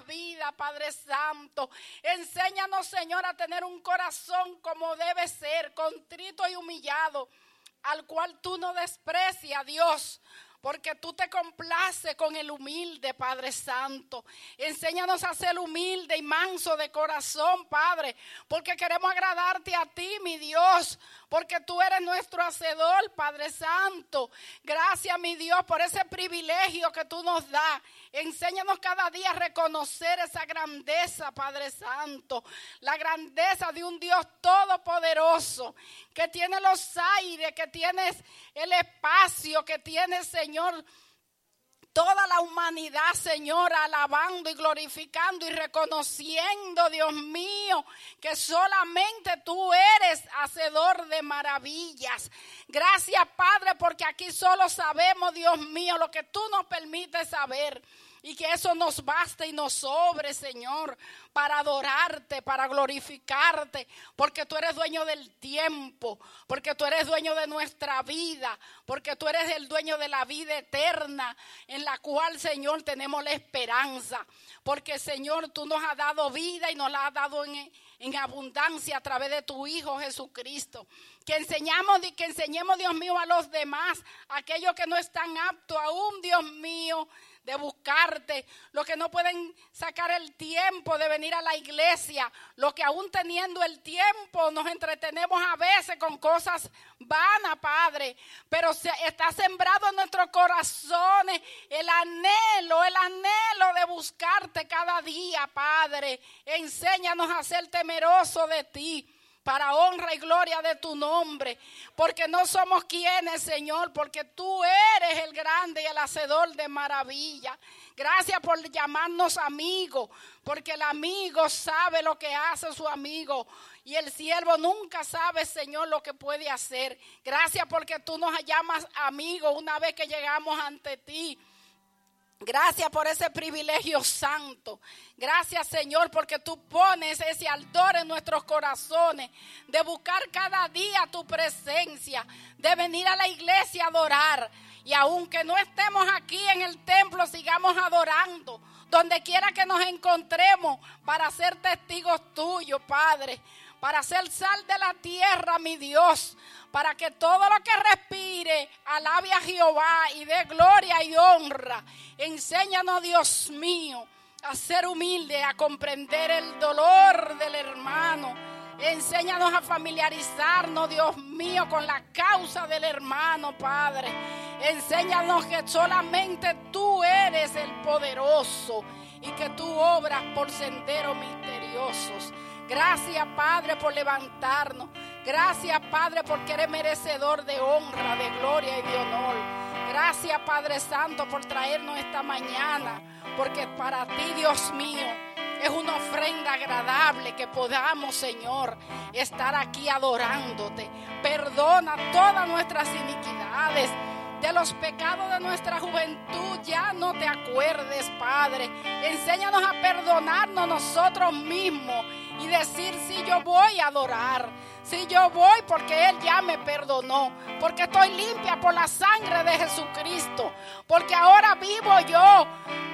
nuestras vidas, Padre Santo. Enséñanos, Señor, a tener un corazón como debe ser, contrito y humillado, al cual tú no desprecias, Dios porque tú te complaces con el humilde, Padre Santo. Enséñanos a ser humilde y manso de corazón, Padre, porque queremos agradarte a ti, mi Dios, porque tú eres nuestro hacedor, Padre Santo. Gracias, mi Dios, por ese privilegio que tú nos das. Enséñanos cada día a reconocer esa grandeza, Padre Santo, la grandeza de un Dios todopoderoso, que tiene los aires, que tiene el espacio, que tiene, Señor, toda la humanidad, Señor, alabando y glorificando y reconociendo, Dios mío, que solamente tú eres hacedor de maravillas. Gracias, Padre, porque aquí solo sabemos, Dios mío, lo que tú nos permites saber. Y que eso nos baste y nos sobre, Señor, para adorarte, para glorificarte, porque tú eres dueño del tiempo, porque tú eres dueño de nuestra vida, porque tú eres el dueño de la vida eterna, en la cual, Señor, tenemos la esperanza. Porque, Señor, tú nos has dado vida y nos la has dado en, en abundancia a través de tu Hijo Jesucristo. Que enseñamos, que enseñemos, Dios mío, a los demás, aquellos que no están aptos aún, Dios mío de buscarte, los que no pueden sacar el tiempo de venir a la iglesia, los que aún teniendo el tiempo nos entretenemos a veces con cosas vanas, Padre, pero está sembrado en nuestros corazones el anhelo, el anhelo de buscarte cada día, Padre. Enséñanos a ser temerosos de ti para honra y gloria de tu nombre, porque no somos quienes, Señor, porque tú eres el grande y el hacedor de maravilla. Gracias por llamarnos amigos, porque el amigo sabe lo que hace su amigo y el siervo nunca sabe, Señor, lo que puede hacer. Gracias porque tú nos llamas amigos una vez que llegamos ante ti. Gracias por ese privilegio santo. Gracias Señor porque tú pones ese ardor en nuestros corazones de buscar cada día tu presencia, de venir a la iglesia a adorar. Y aunque no estemos aquí en el templo, sigamos adorando. Donde quiera que nos encontremos para ser testigos tuyos, Padre. Para ser sal de la tierra, mi Dios para que todo lo que respire alabe a Jehová y dé gloria y honra. Enséñanos, Dios mío, a ser humilde, a comprender el dolor del hermano. Enséñanos a familiarizarnos, Dios mío, con la causa del hermano, Padre. Enséñanos que solamente tú eres el poderoso y que tú obras por senderos misteriosos. Gracias, Padre, por levantarnos. Gracias, Padre, porque eres merecedor de honra, de gloria y de honor. Gracias, Padre Santo, por traernos esta mañana. Porque para ti, Dios mío, es una ofrenda agradable que podamos, Señor, estar aquí adorándote. Perdona todas nuestras iniquidades de los pecados de nuestra juventud ya no te acuerdes, Padre. Enséñanos a perdonarnos nosotros mismos y decir si yo voy a adorar. Si yo voy porque Él ya me perdonó, porque estoy limpia por la sangre de Jesucristo, porque ahora vivo yo,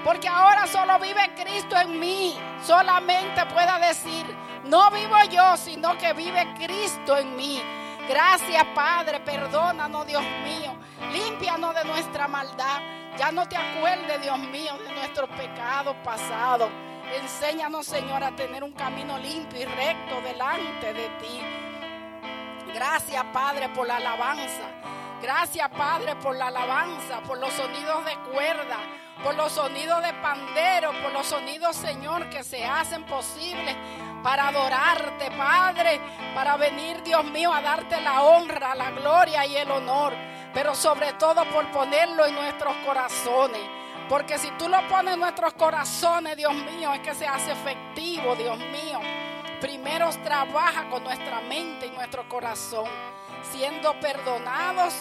porque ahora solo vive Cristo en mí. Solamente pueda decir, no vivo yo, sino que vive Cristo en mí. Gracias Padre, perdónanos Dios mío, límpianos de nuestra maldad. Ya no te acuerdes Dios mío de nuestros pecados pasados. Enséñanos, Señor, a tener un camino limpio y recto delante de ti. Gracias, Padre, por la alabanza. Gracias, Padre, por la alabanza, por los sonidos de cuerda, por los sonidos de pandero, por los sonidos, Señor, que se hacen posibles para adorarte, Padre, para venir, Dios mío, a darte la honra, la gloria y el honor, pero sobre todo por ponerlo en nuestros corazones. Porque si tú lo pones en nuestros corazones, Dios mío, es que se hace efectivo, Dios mío. Primero trabaja con nuestra mente y nuestro corazón, siendo perdonados,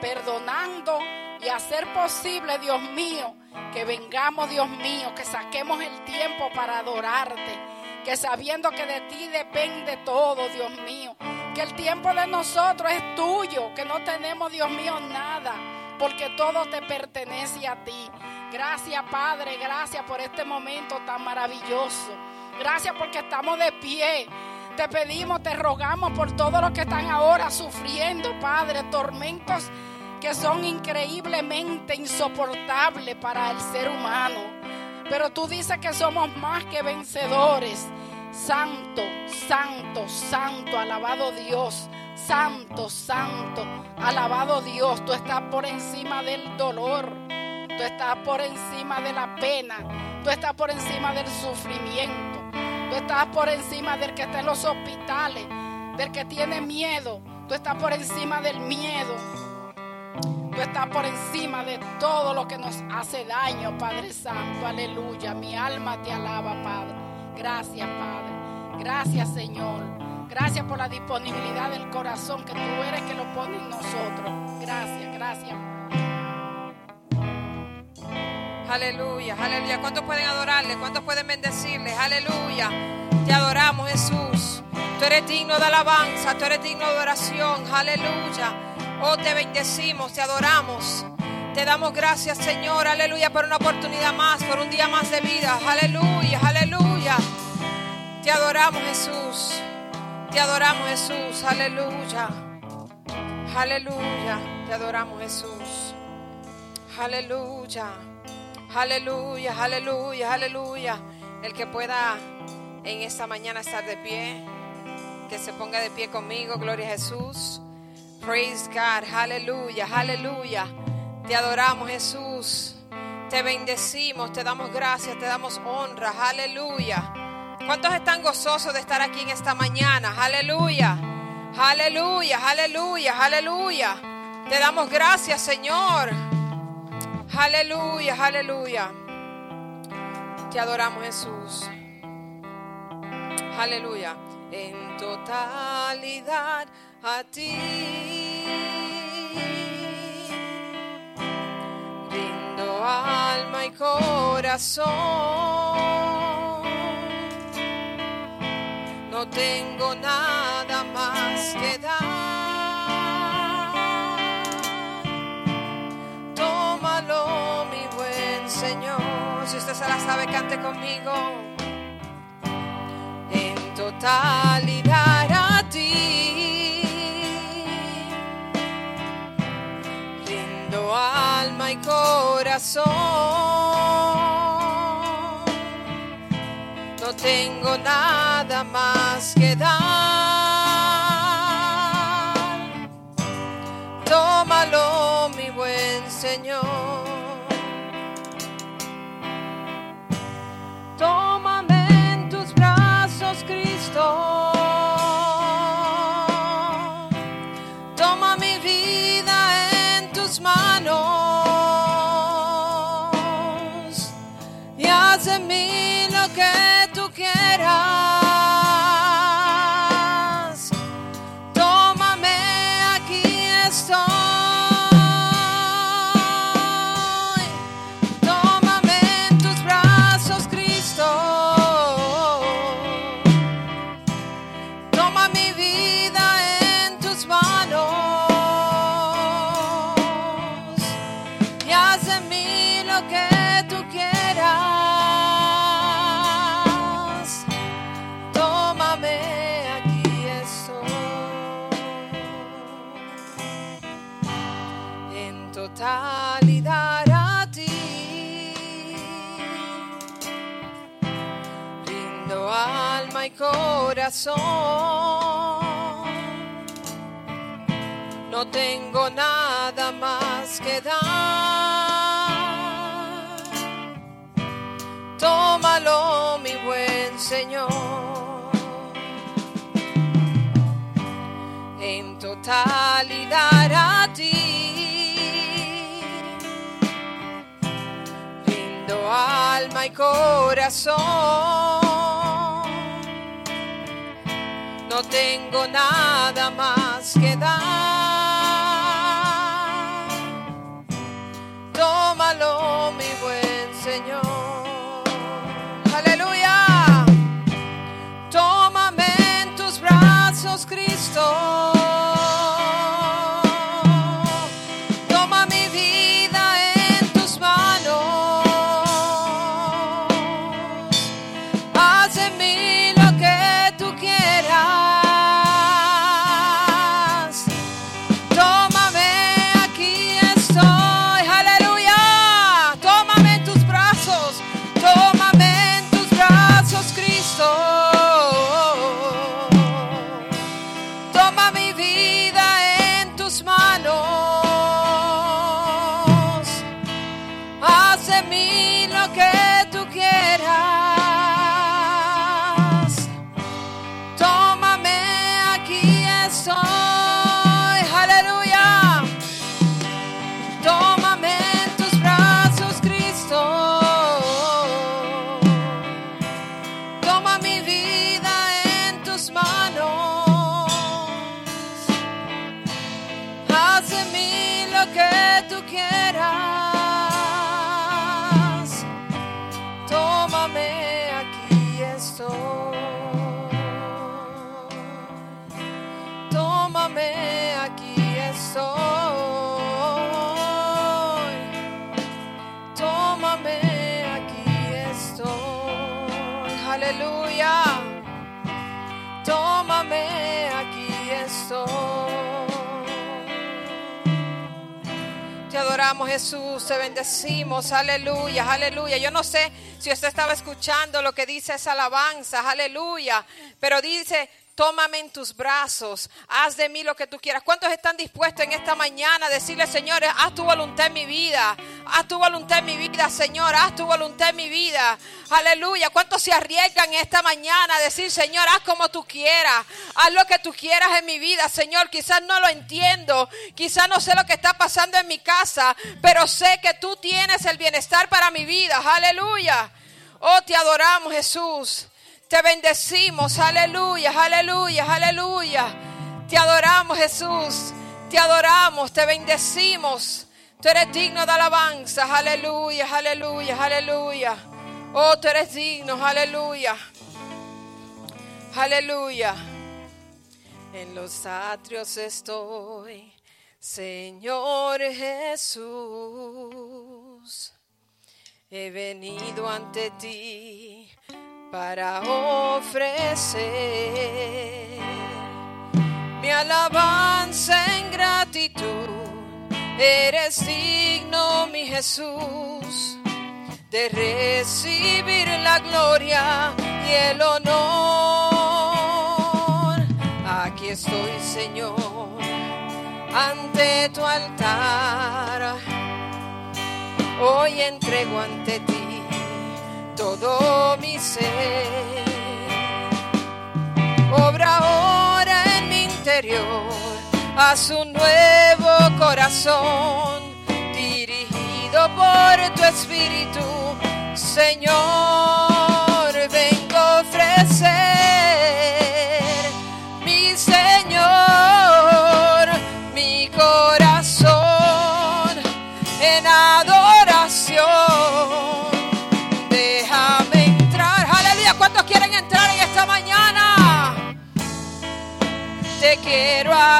perdonando y hacer posible, Dios mío, que vengamos, Dios mío, que saquemos el tiempo para adorarte, que sabiendo que de ti depende todo, Dios mío, que el tiempo de nosotros es tuyo, que no tenemos, Dios mío, nada porque todo te pertenece a ti. Gracias, Padre. Gracias por este momento tan maravilloso. Gracias porque estamos de pie. Te pedimos, te rogamos por todos los que están ahora sufriendo, Padre, tormentos que son increíblemente insoportables para el ser humano. Pero tú dices que somos más que vencedores. Santo, santo, santo, alabado Dios. Santo, santo, alabado Dios. Tú estás por encima del dolor. Tú estás por encima de la pena. Tú estás por encima del sufrimiento. Tú estás por encima del que está en los hospitales. Del que tiene miedo. Tú estás por encima del miedo. Tú estás por encima de todo lo que nos hace daño, Padre Santo. Aleluya. Mi alma te alaba, Padre. Gracias, Padre. Gracias, Señor. Gracias por la disponibilidad del corazón que tú eres que lo pone en nosotros. Gracias, gracias. Aleluya, aleluya. ¿Cuántos pueden adorarle? ¿Cuántos pueden bendecirle? Aleluya. Te adoramos, Jesús. Tú eres digno de alabanza, tú eres digno de oración. Aleluya. Oh, te bendecimos, te adoramos. Te damos gracias, Señor. Aleluya, por una oportunidad más, por un día más de vida. Aleluya, aleluya. Te adoramos, Jesús. Te adoramos, Jesús. Aleluya. Aleluya. Te adoramos, Jesús. Aleluya. Aleluya, aleluya, aleluya. El que pueda en esta mañana estar de pie, que se ponga de pie conmigo. Gloria a Jesús. Praise God. Aleluya, aleluya. Te adoramos, Jesús. Te bendecimos, te damos gracias, te damos honra. Aleluya. ¿Cuántos están gozosos de estar aquí en esta mañana? Aleluya. Aleluya, aleluya, aleluya. Te damos gracias, Señor. Aleluya, aleluya. Te adoramos, Jesús. Aleluya. En totalidad a ti. Rindo alma y corazón. No tengo nada más que dar. Tómalo, mi buen Señor. Si usted se la sabe, cante conmigo. En totalidad a ti. Rindo alma y corazón. Tengo nada más que dar. Tómalo, mi buen Señor. No tengo nada más que dar. Tómalo, mi buen Señor. En totalidad a ti. Rindo alma y corazón. No tengo nada más que dar. Tómalo, mi buen Señor. Aleluya. Tómame en tus brazos, Cristo. Jesús, te bendecimos, aleluya, aleluya. Yo no sé si usted estaba escuchando lo que dice esa alabanza, aleluya, pero dice, tómame en tus brazos, haz de mí lo que tú quieras. ¿Cuántos están dispuestos en esta mañana a decirle, Señor, haz tu voluntad en mi vida? Haz tu voluntad en mi vida, Señor, haz tu voluntad en mi vida. Aleluya. ¿Cuántos se arriesgan esta mañana a decir, Señor, haz como tú quieras, haz lo que tú quieras en mi vida, Señor? Quizás no lo entiendo, quizás no sé lo que está pasando en mi casa, pero sé que tú tienes el bienestar para mi vida. Aleluya. Oh, te adoramos, Jesús. Te bendecimos, aleluya, aleluya, aleluya. Te adoramos, Jesús. Te adoramos, te bendecimos. Tú eres digno de alabanza, aleluya, aleluya, aleluya. Oh, tú eres digno, aleluya. Aleluya. En los atrios estoy, Señor Jesús. He venido ante ti para ofrecer mi alabanza en gratitud. Eres digno, mi Jesús, de recibir la gloria y el honor. Aquí estoy, Señor, ante tu altar. Hoy entrego ante ti todo mi ser. Obra ahora en mi interior, haz un nuevo corazón dirigido por tu espíritu, Señor.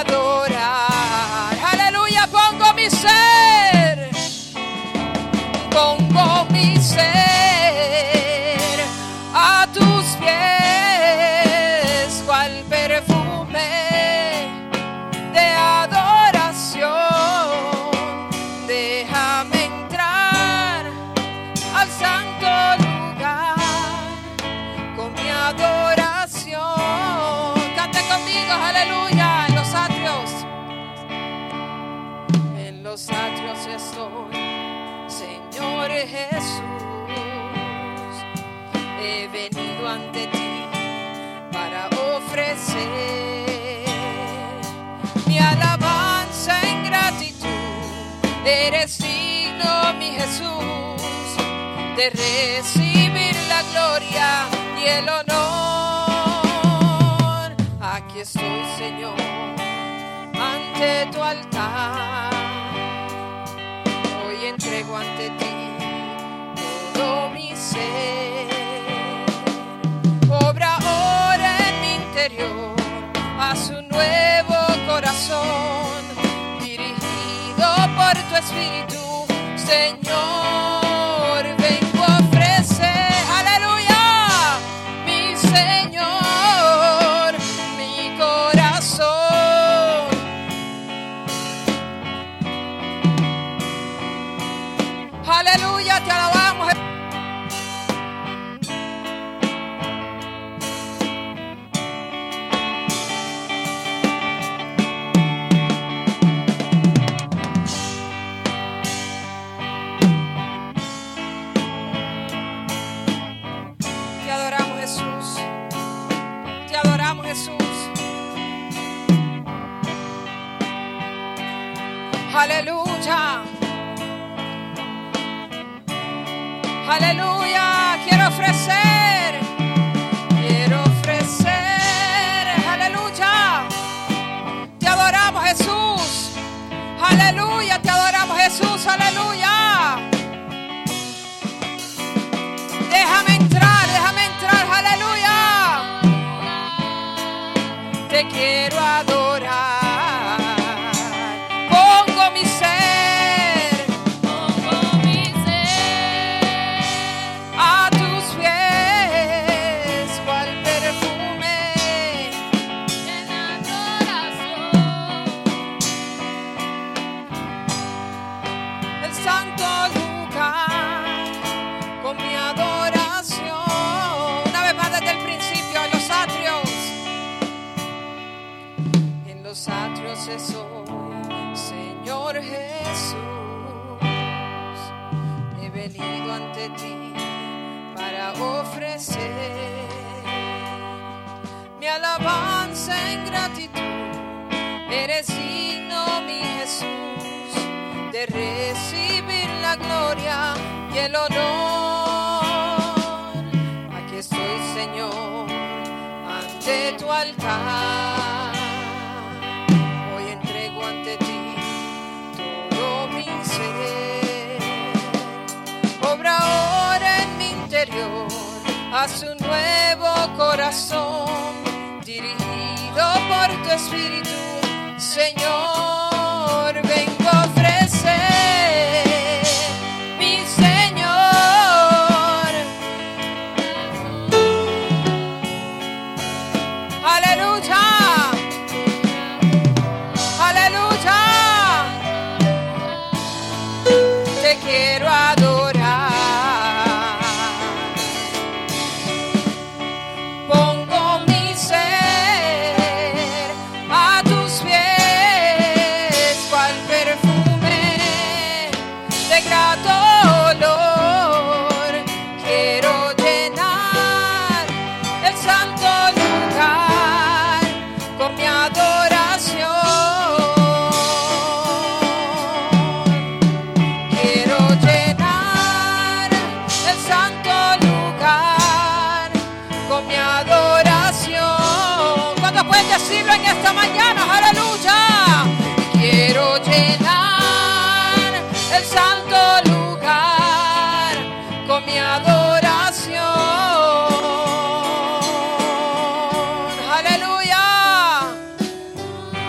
Quiero de recibir la gloria y el honor. Aquí estoy, Señor, ante tu altar. Hoy entrego ante ti todo mi ser. Obra ahora en mi interior, haz un nuevo corazón dirigido por tu espíritu, Señor. Aleluya. Te adoramos Jesús.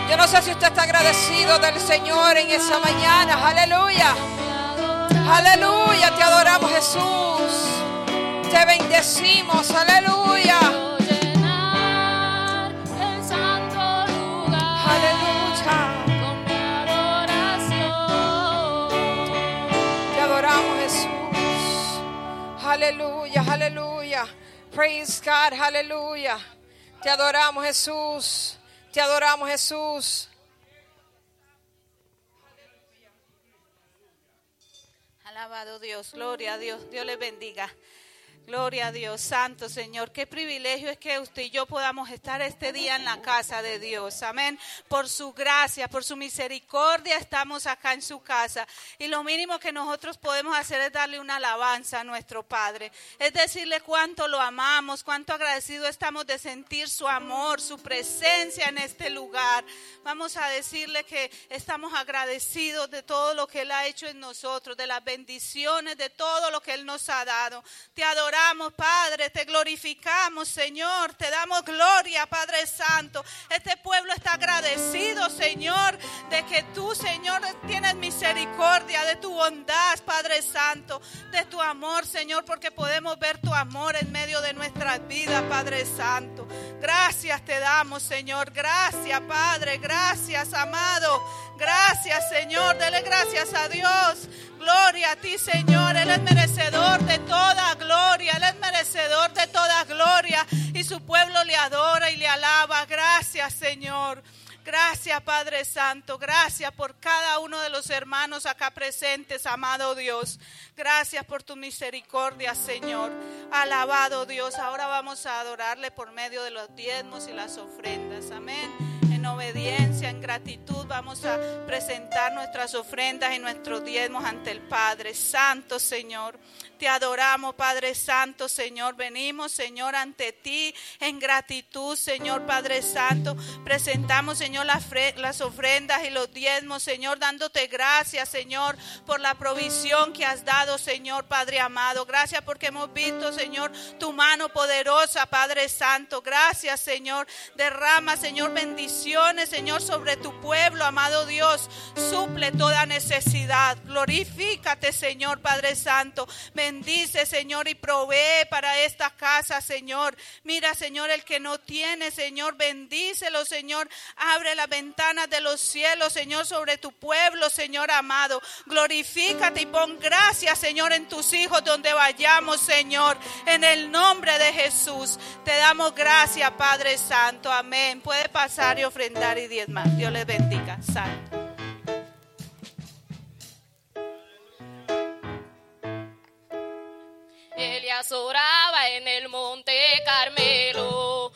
Yo no sé si usted está agradecido del Señor en esa mañana. Aleluya. Aleluya. Te adoramos Jesús. Te bendecimos. Aleluya. Aleluya. Te adoramos Jesús. Aleluya. Aleluya. Praise God. Aleluya. Te adoramos Jesús. Te adoramos Jesús. Alabado Dios, gloria a Dios, Dios les bendiga. Gloria a Dios, Santo Señor. Qué privilegio es que usted y yo podamos estar este día en la casa de Dios. Amén. Por su gracia, por su misericordia estamos acá en su casa. Y lo mínimo que nosotros podemos hacer es darle una alabanza a nuestro Padre. Es decirle cuánto lo amamos, cuánto agradecido estamos de sentir su amor, su presencia en este lugar. Vamos a decirle que estamos agradecidos de todo lo que Él ha hecho en nosotros, de las bendiciones, de todo lo que Él nos ha dado. Te adoramos, Padre, te glorificamos, Señor, te damos gloria, Padre Santo. Este pueblo está agradecido, Señor, de que tú, Señor, tienes misericordia, de tu bondad, Padre Santo, de tu amor, Señor, porque podemos ver tu amor en medio de nuestras vidas, Padre Santo. Gracias te damos, Señor. Gracias, Padre. Gracias, amado. Gracias, Señor. Dele gracias a Dios. Gloria a ti, Señor. Él es merecedor de toda gloria. Él es merecedor de toda gloria. Y su pueblo le adora y le alaba. Gracias, Señor. Gracias, Padre Santo. Gracias por cada uno de los hermanos acá presentes, amado Dios. Gracias por tu misericordia, Señor. Alabado Dios. Ahora vamos a adorarle por medio de los diezmos y las ofrendas. Amén. En obediencia, en gratitud, vamos a presentar nuestras ofrendas y nuestros diezmos ante el Padre. Santo Señor. Te adoramos, Padre Santo, Señor. Venimos, Señor, ante ti en gratitud, Señor Padre Santo. Presentamos, Señor, las, ofrendas y los diezmos, Señor, dándote gracias, Señor, por la provisión que has dado, Señor Padre amado. Gracias porque hemos visto, Señor, tu mano poderosa, Padre Santo. Gracias, Señor. Derrama, Señor, bendiciones, Señor, sobre tu pueblo, amado Dios. Suple toda necesidad. Glorifícate, Señor Padre Santo. Bendice, Señor, y provee para esta casa, Señor. Mira, Señor, el que no tiene, Señor, bendícelo, Señor. Abre las ventanas de los cielos, Señor, sobre tu pueblo, Señor amado. Glorifícate y pon gracias, Señor, en tus hijos donde vayamos, Señor. En el nombre de Jesús, te damos gracias, Padre Santo. Amén. Puede pasar y ofrendar y diezmar. Dios les bendiga. Santo. Oraba en el monte Carmelo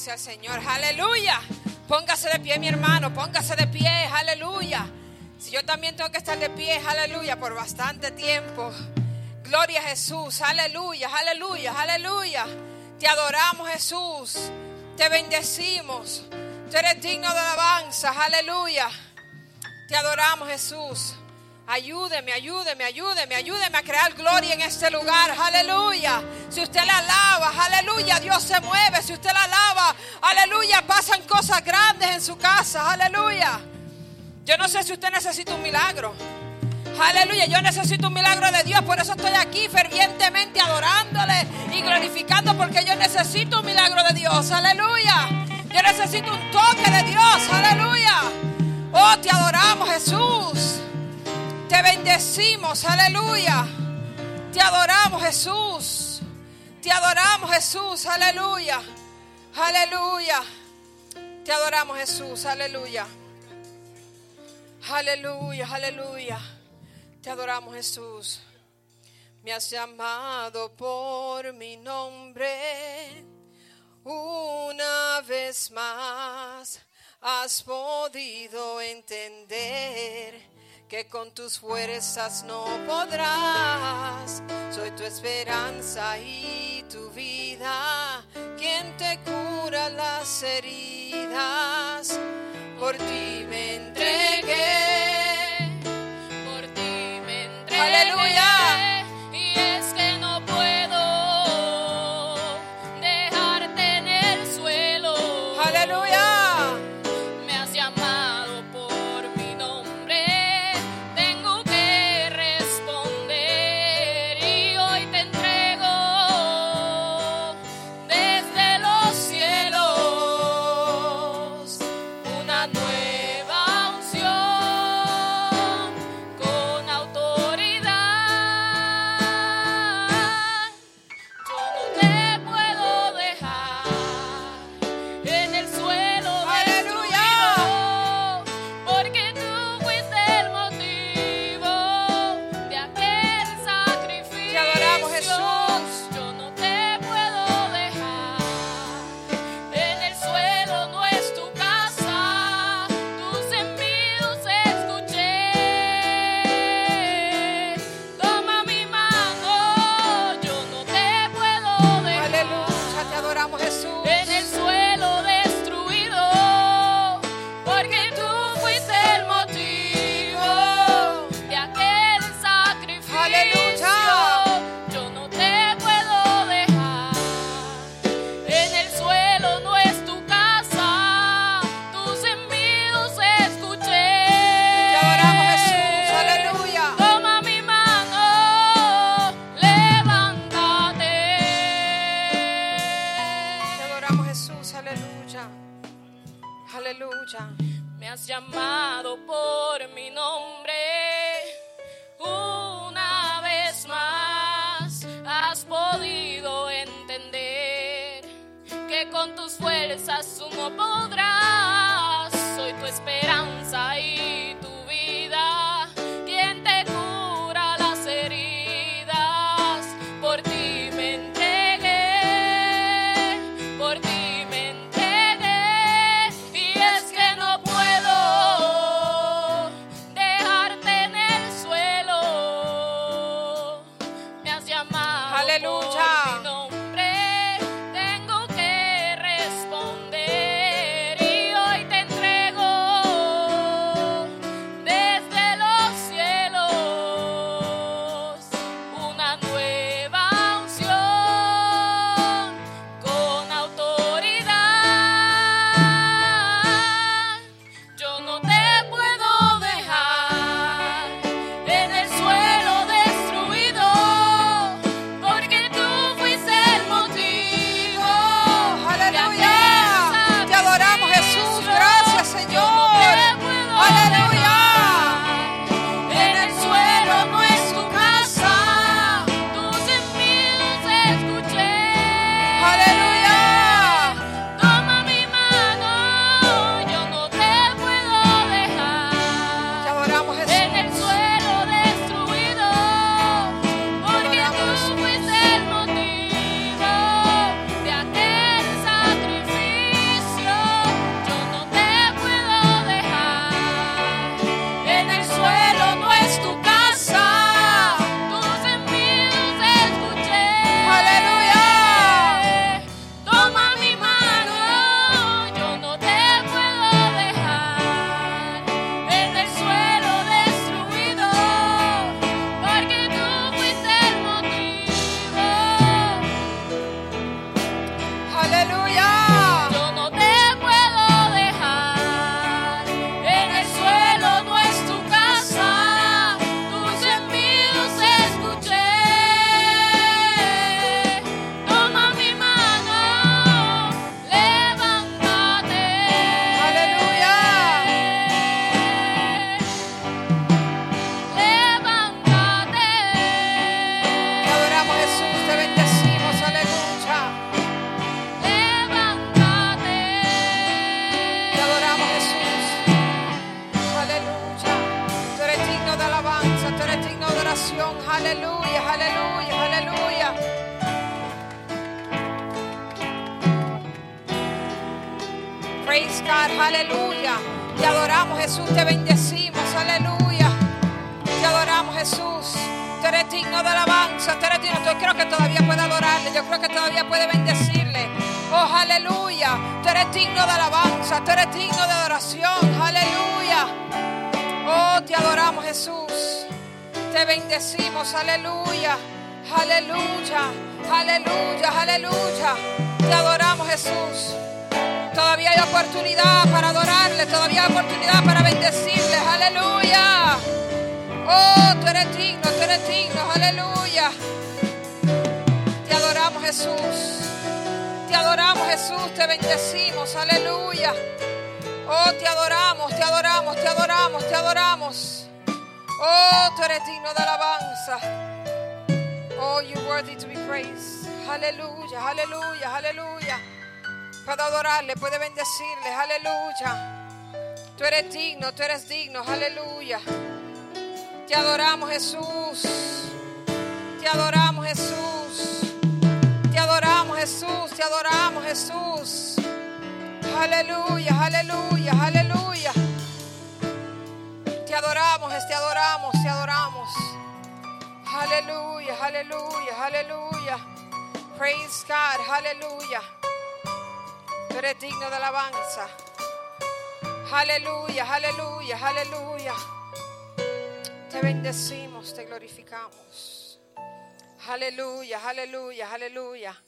sea el Señor. Aleluya. Póngase de pie, mi hermano. Póngase de pie. Aleluya. Si yo también tengo que estar de pie, aleluya, por bastante tiempo. Gloria a Jesús. Aleluya, aleluya, aleluya. Te adoramos, Jesús. Te bendecimos. Tú eres digno de alabanza. Aleluya. Te adoramos, Jesús. Ayúdeme, ayúdeme, ayúdeme, ayúdeme a crear gloria en este lugar. Aleluya. Si usted la alaba, aleluya, Dios se mueve. Si usted la alaba, aleluya, pasan cosas grandes en su casa. Aleluya. Yo no sé si usted necesita un milagro. Aleluya, yo necesito un milagro de Dios, por eso estoy aquí fervientemente adorándole y glorificando porque yo necesito un milagro de Dios. Aleluya. Yo necesito un toque de Dios. Aleluya. Oh, te adoramos, Jesús. Te bendecimos, aleluya. Te adoramos, Jesús. Te adoramos, Jesús, aleluya. Aleluya. Te adoramos, Jesús, aleluya. Aleluya, aleluya. Te adoramos, Jesús. Me has llamado por mi nombre una vez más. Has podido entender que con tus fuerzas no podrás. Soy tu esperanza y tu vida, quien te cura las heridas. Por ti me entregué. Aleluya, aleluya, aleluya. Puede adorarle, puede bendecirle. Aleluya. Tú eres digno, tú eres digno. Aleluya. Te adoramos Jesús. Te adoramos Jesús. Te adoramos Jesús. Te adoramos Jesús. Aleluya, aleluya, aleluya. Te adoramos, te adoramos, te adoramos. Aleluya, aleluya, aleluya. Praise God, aleluya. Tú eres digno de alabanza. Aleluya, aleluya, aleluya. Te bendecimos, te glorificamos. Aleluya, aleluya, aleluya.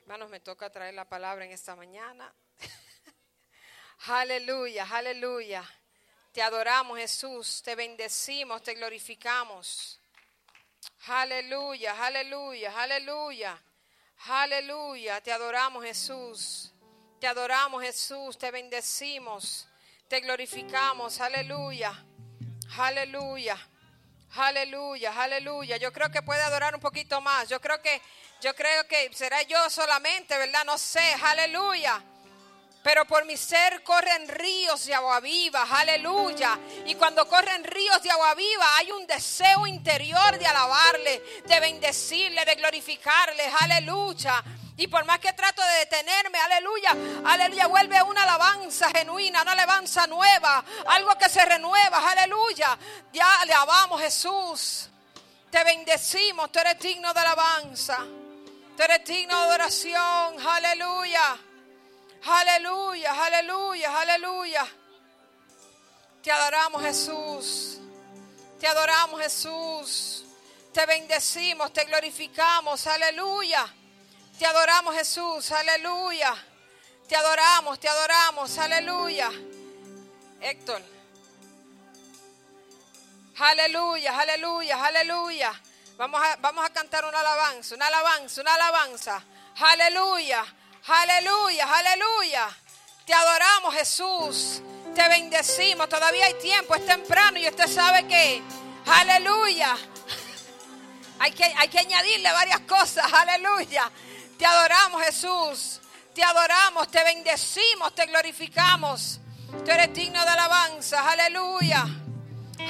Hermanos, me toca traer la palabra en esta mañana. aleluya, aleluya. Te adoramos, Jesús. Te bendecimos, te glorificamos. Aleluya, aleluya, aleluya. Aleluya, te adoramos Jesús. Te adoramos Jesús, te bendecimos, te glorificamos. Aleluya. Aleluya. Aleluya, aleluya. Yo creo que puede adorar un poquito más. Yo creo que yo creo que será yo solamente, ¿verdad? No sé. Aleluya. Pero por mi ser corren ríos de agua viva, aleluya. Y cuando corren ríos de agua viva hay un deseo interior de alabarle, de bendecirle, de glorificarle, aleluya. Y por más que trato de detenerme, aleluya, aleluya, vuelve una alabanza genuina, una alabanza nueva, algo que se renueva, aleluya. Ya le alabamos Jesús. Te bendecimos, tú eres digno de alabanza. Tú eres digno de adoración, aleluya. Aleluya, aleluya, aleluya. Te adoramos Jesús. Te adoramos Jesús. Te bendecimos, te glorificamos. Aleluya. Te adoramos Jesús. Aleluya. Te adoramos, te adoramos. Aleluya. Héctor. Aleluya, aleluya, aleluya. Vamos a, vamos a cantar una alabanza, una alabanza, una alabanza. Aleluya. Aleluya, aleluya. Te adoramos Jesús. Te bendecimos. Todavía hay tiempo, es temprano y usted sabe que, aleluya. Hay que, hay que añadirle varias cosas, aleluya. Te adoramos Jesús. Te adoramos, te bendecimos, te glorificamos. Tú eres digno de alabanza, aleluya.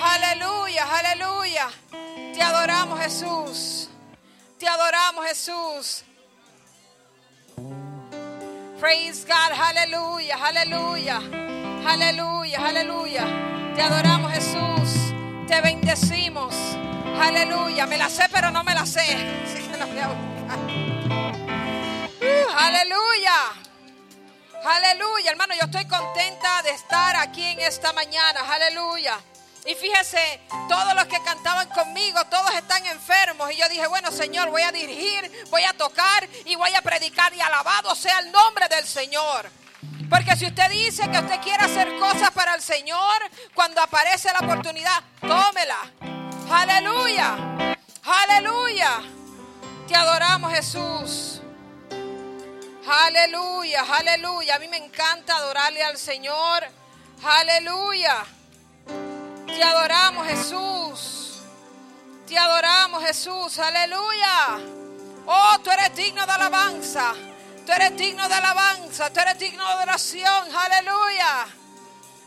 Aleluya, aleluya. Te adoramos Jesús. Te adoramos Jesús. Praise God, aleluya, aleluya, aleluya, aleluya. Te adoramos Jesús, te bendecimos, aleluya. Me la sé, pero no me la sé. Así que la voy a buscar. Uh, aleluya, aleluya, hermano. Yo estoy contenta de estar aquí en esta mañana, aleluya. Y fíjese, todos los que cantaban conmigo, todos están enfermos. Y yo dije, bueno, Señor, voy a dirigir, voy a tocar y voy a predicar. Y alabado sea el nombre del Señor. Porque si usted dice que usted quiere hacer cosas para el Señor, cuando aparece la oportunidad, tómela. Aleluya. Aleluya. Te adoramos, Jesús. Aleluya, aleluya. A mí me encanta adorarle al Señor. Aleluya. Te adoramos Jesús. Te adoramos Jesús. Aleluya. Oh, tú eres digno de alabanza. Tú eres digno de alabanza. Tú eres digno de oración. Aleluya.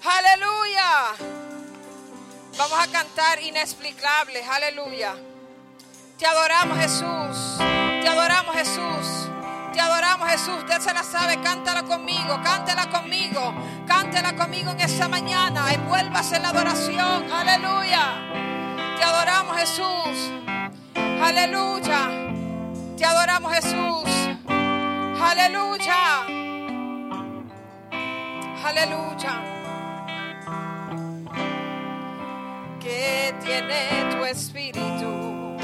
Aleluya. Vamos a cantar inexplicable. Aleluya. Te adoramos Jesús. Te adoramos Jesús. Te adoramos Jesús. Usted se la sabe. Cántala conmigo. Cántela conmigo. Cántela conmigo en esta mañana. Envuélvase en la adoración. Aleluya. Te adoramos Jesús. Aleluya. Te adoramos Jesús. Aleluya. Aleluya. Que tiene tu espíritu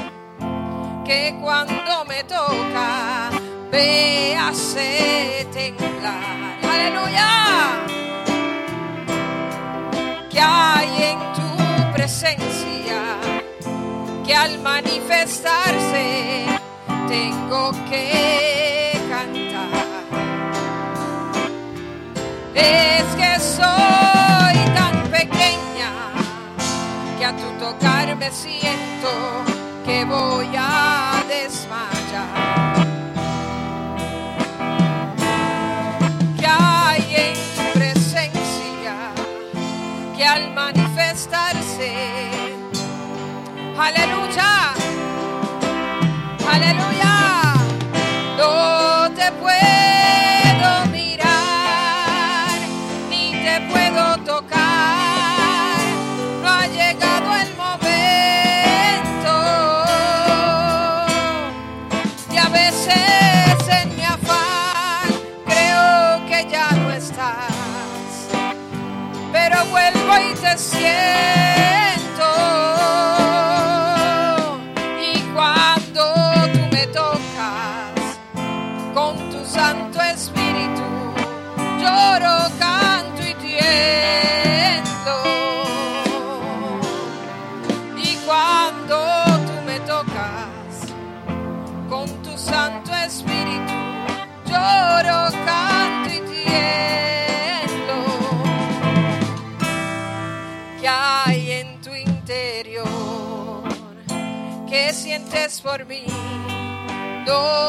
que cuando me toca hace temblar. Aleluya. Que hay en tu presencia que al manifestarse tengo que cantar. Es que soy tan pequeña que a tu tocar me siento que voy a desmayar. Al manifestarse, aleluya, aleluya,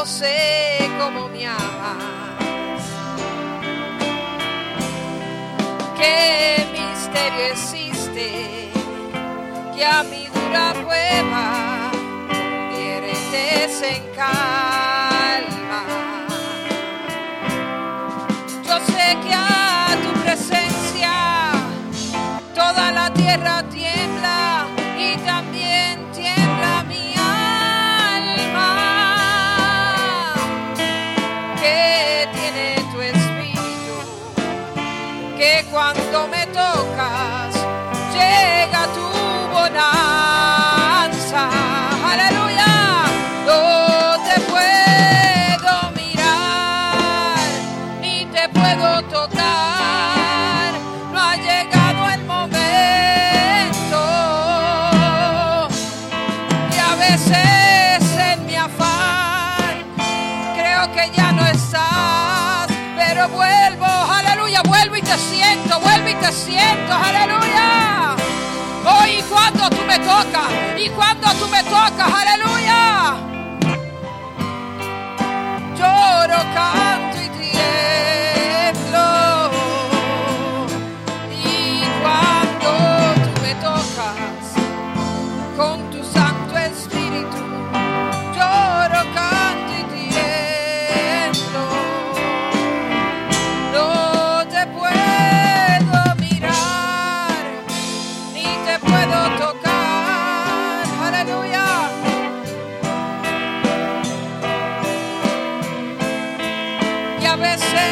sé cómo me amas. Qué misterio existe que a mi dura prueba viertes en calma. Yo sé que a tu presencia toda la tierra te siento, aleluya. Oh, y cuando tú me tocas, y cuando tú me tocas, aleluya. Lloro, Y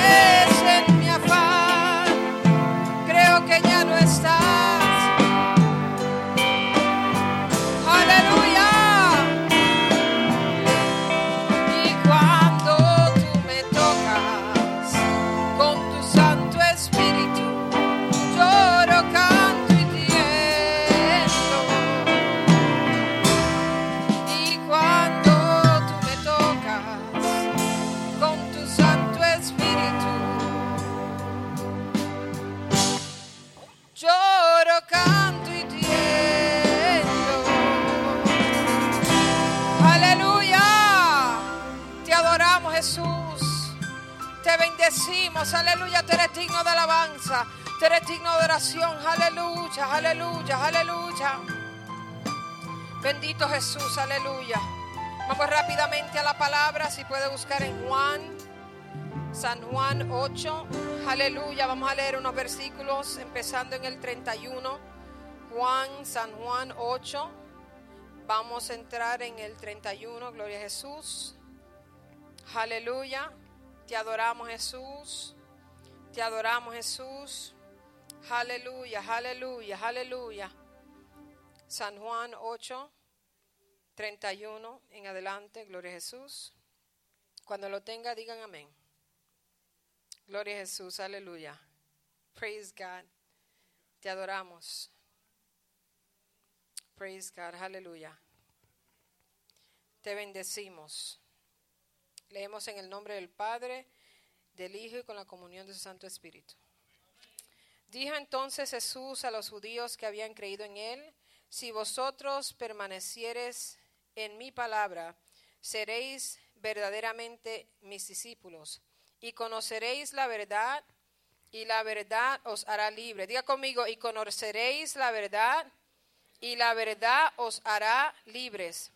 Jesús. Aleluya. Vamos rápidamente a la palabra, si puede buscar en Juan, San Juan 8. Aleluya, vamos a leer unos versículos empezando en el 31. Juan, San Juan 8. Vamos a entrar en el 31, gloria a Jesús. Aleluya, te adoramos Jesús. Te adoramos Jesús. Aleluya, aleluya, aleluya. San Juan 8, 31 en adelante, gloria a Jesús. Cuando lo tenga, digan amén. Gloria a Jesús, aleluya. Praise God. Te adoramos. Praise God, aleluya. Te bendecimos. Leemos en el nombre del Padre, del Hijo y con la comunión de su Santo Espíritu. Dijo entonces Jesús a los judíos que habían creído en él, si vosotros permanecieres en mi palabra, seréis verdaderamente mis discípulos y conoceréis la verdad y la verdad os hará libre. Diga conmigo, y conoceréis la verdad y la verdad os hará libres.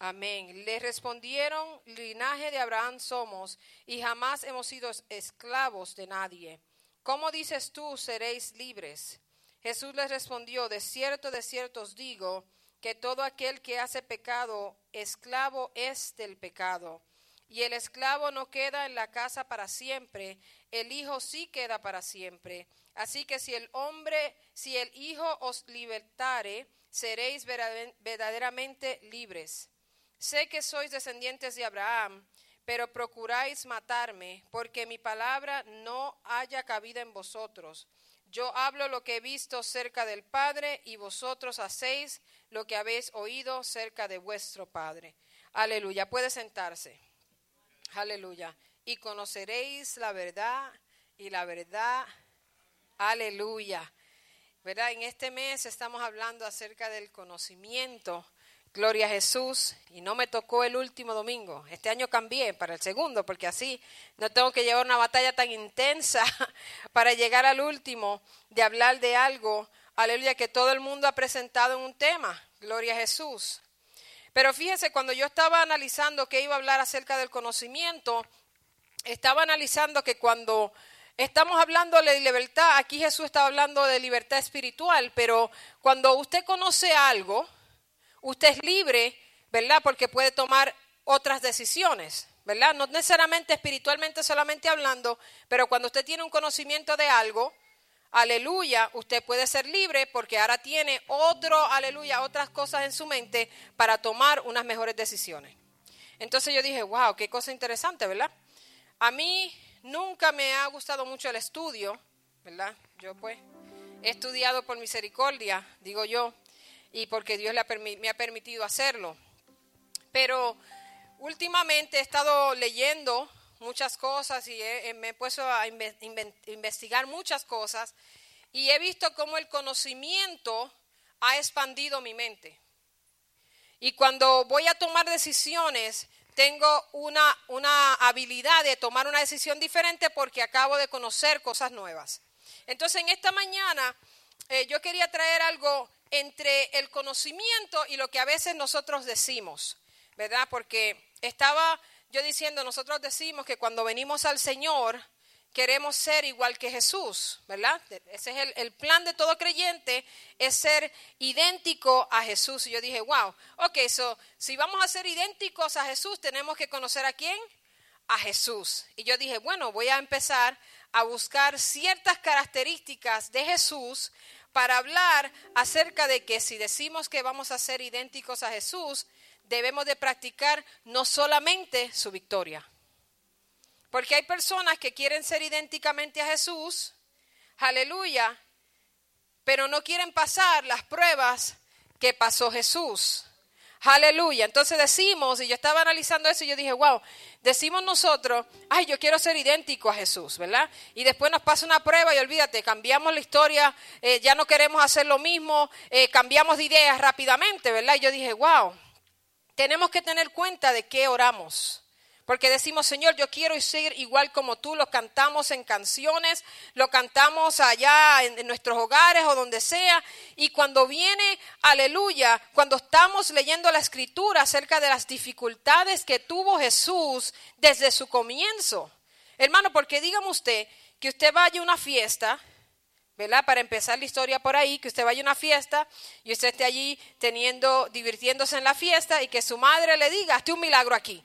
Amén. Le respondieron, linaje de Abraham somos y jamás hemos sido esclavos de nadie. ¿Cómo dices tú, seréis libres? Jesús les respondió, de cierto, de cierto os digo, que todo aquel que hace pecado, esclavo es del pecado. Y el esclavo no queda en la casa para siempre, el Hijo sí queda para siempre. Así que si el hombre, si el Hijo os libertare, seréis verdaderamente libres. Sé que sois descendientes de Abraham, pero procuráis matarme, porque mi palabra no haya cabida en vosotros. Yo hablo lo que he visto cerca del Padre, y vosotros hacéis lo que habéis oído cerca de vuestro Padre. Aleluya. Puede sentarse. Aleluya. Y conoceréis la verdad, y la verdad. Aleluya. ¿Verdad? En este mes estamos hablando acerca del conocimiento Gloria a Jesús. Y no me tocó el último domingo. Este año cambié para el segundo, porque así no tengo que llevar una batalla tan intensa para llegar al último de hablar de algo, aleluya, que todo el mundo ha presentado en un tema. Gloria a Jesús. Pero fíjese, cuando yo estaba analizando que iba a hablar acerca del conocimiento, estaba analizando que cuando estamos hablando de libertad, aquí Jesús estaba hablando de libertad espiritual, pero cuando usted conoce algo, usted es libre, ¿verdad? Porque puede tomar otras decisiones, ¿verdad? No necesariamente espiritualmente solamente hablando, pero cuando usted tiene un conocimiento de algo, aleluya, usted puede ser libre porque ahora tiene otro, aleluya, otras cosas en su mente para tomar unas mejores decisiones. Entonces yo dije, wow, qué cosa interesante, ¿verdad? A mí nunca me ha gustado mucho el estudio, ¿verdad? Yo pues he estudiado por misericordia, digo yo, y porque Dios me ha permitido hacerlo. Pero últimamente he estado leyendo muchas cosas y me he puesto a investigar muchas cosas y he visto cómo el conocimiento ha expandido mi mente. Y cuando voy a tomar decisiones, tengo una, una habilidad de tomar una decisión diferente porque acabo de conocer cosas nuevas. Entonces, en esta mañana eh, yo quería traer algo entre el conocimiento y lo que a veces nosotros decimos, ¿verdad? Porque estaba yo diciendo, nosotros decimos que cuando venimos al Señor queremos ser igual que Jesús, ¿verdad? Ese es el, plan de todo creyente, es ser idéntico a Jesús. Y yo dije, wow, ok, so, si vamos a ser idénticos a Jesús, tenemos que conocer a quién? A Jesús. Y yo dije, bueno, voy a empezar a buscar ciertas características de Jesús para hablar acerca de que si decimos que vamos a ser idénticos a Jesús, debemos de practicar no solamente su victoria. Porque hay personas que quieren ser idénticamente a Jesús, aleluya, pero no quieren pasar las pruebas que pasó Jesús. Aleluya. Entonces decimos, y yo estaba analizando eso y yo dije, wow, decimos nosotros, ay, yo quiero ser idéntico a Jesús, ¿verdad? Y después nos pasa una prueba y olvídate, cambiamos la historia, eh, ya no queremos hacer lo mismo, eh, cambiamos de ideas rápidamente, ¿verdad? Y yo dije, wow, tenemos que tener cuenta de qué oramos. Porque decimos, Señor, yo quiero ser igual como tú, lo cantamos en canciones, lo cantamos allá en, en, nuestros hogares o donde sea. Y cuando viene, aleluya, cuando estamos leyendo la escritura acerca de las dificultades que tuvo Jesús desde su comienzo. Hermano, porque dígame usted que usted vaya a una fiesta, ¿verdad? Para empezar la historia por ahí, que usted vaya a una fiesta y usted esté allí teniendo, divirtiéndose en la fiesta y que su madre le diga, hazte un milagro aquí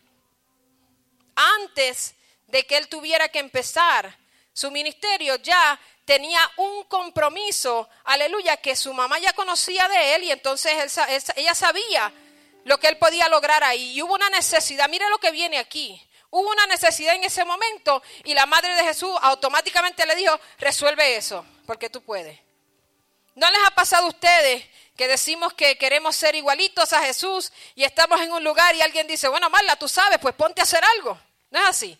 antes de que él tuviera que empezar su ministerio, ya tenía un compromiso, aleluya, que su mamá ya conocía de él y entonces ella sabía lo que él podía lograr ahí. Y hubo una necesidad, mire lo que viene aquí. Hubo una necesidad en ese momento y la madre de Jesús automáticamente le dijo, resuelve eso, porque tú puedes. ¿No les ha pasado a ustedes que decimos que queremos ser igualitos a Jesús y estamos en un lugar y alguien dice, bueno, Marla, tú sabes, pues ponte a hacer algo. ¿No es así?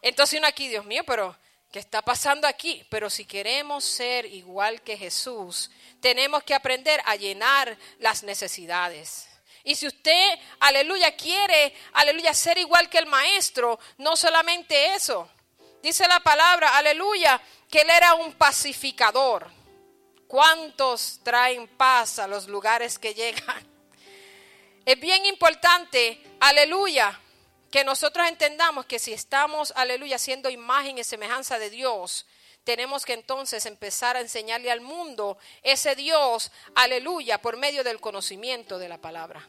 Entonces uno aquí, Dios mío, pero ¿qué está pasando aquí? Pero si queremos ser igual que Jesús, tenemos que aprender a llenar las necesidades. Y si usted, aleluya, quiere, aleluya, ser igual que el maestro, no solamente eso. Dice la palabra, aleluya, que él era un pacificador. ¿Cuántos traen paz a los lugares que llegan? Es bien importante, aleluya, que nosotros entendamos que si estamos, aleluya, siendo imagen y semejanza de Dios, tenemos que entonces empezar a enseñarle al mundo ese Dios, aleluya, por medio del conocimiento de la palabra.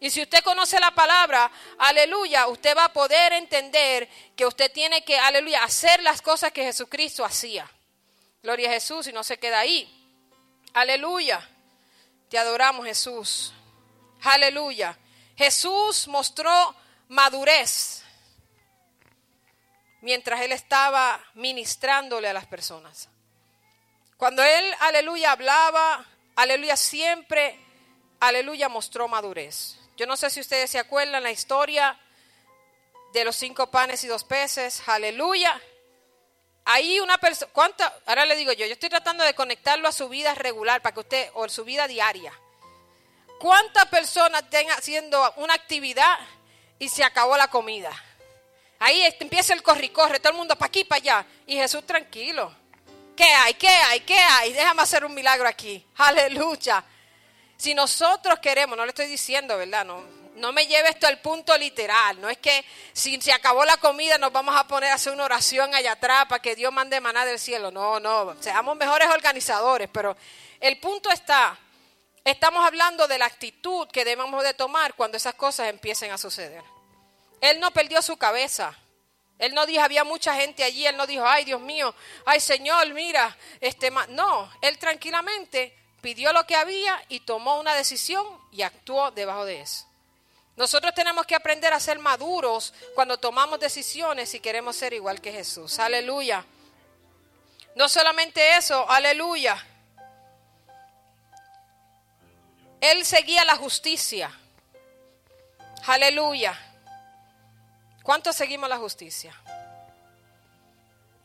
Y si usted conoce la palabra, aleluya, usted va a poder entender que usted tiene que, aleluya, hacer las cosas que Jesucristo hacía. Gloria a Jesús y no se queda ahí. Aleluya. Te adoramos Jesús. Aleluya. Jesús mostró madurez mientras él estaba ministrándole a las personas. Cuando él, aleluya, hablaba, aleluya, siempre, aleluya, mostró madurez. Yo no sé si ustedes se acuerdan la historia de los cinco panes y dos peces, aleluya. Ahí una persona, ¿cuánta? Ahora le digo yo, yo estoy tratando de conectarlo a su vida regular para que usted, o su vida diaria. ¿Cuántas personas estén haciendo una actividad y se acabó la comida? Ahí empieza el corri-corre, todo el mundo para aquí, para allá. Y Jesús tranquilo. ¿Qué hay? ¿Qué hay? ¿Qué hay? Déjame hacer un milagro aquí. Aleluya. Si nosotros queremos, no le estoy diciendo, ¿verdad? No, no me lleve esto al punto literal. No es que si se acabó la comida nos vamos a poner a hacer una oración allá atrás para que Dios mande maná del cielo. No, no. Seamos mejores organizadores. Pero el punto está, estamos hablando de la actitud que debemos de tomar cuando esas cosas empiecen a suceder. Él no perdió su cabeza. Él no dijo, había mucha gente allí, él no dijo, ay Dios mío, ay Señor, mira, este no, él tranquilamente pidió lo que había y tomó una decisión y actuó debajo de eso. Nosotros tenemos que aprender a ser maduros cuando tomamos decisiones y queremos ser igual que Jesús. Aleluya. No solamente eso, aleluya. Él seguía la justicia. Aleluya. ¿Cuántos seguimos la justicia?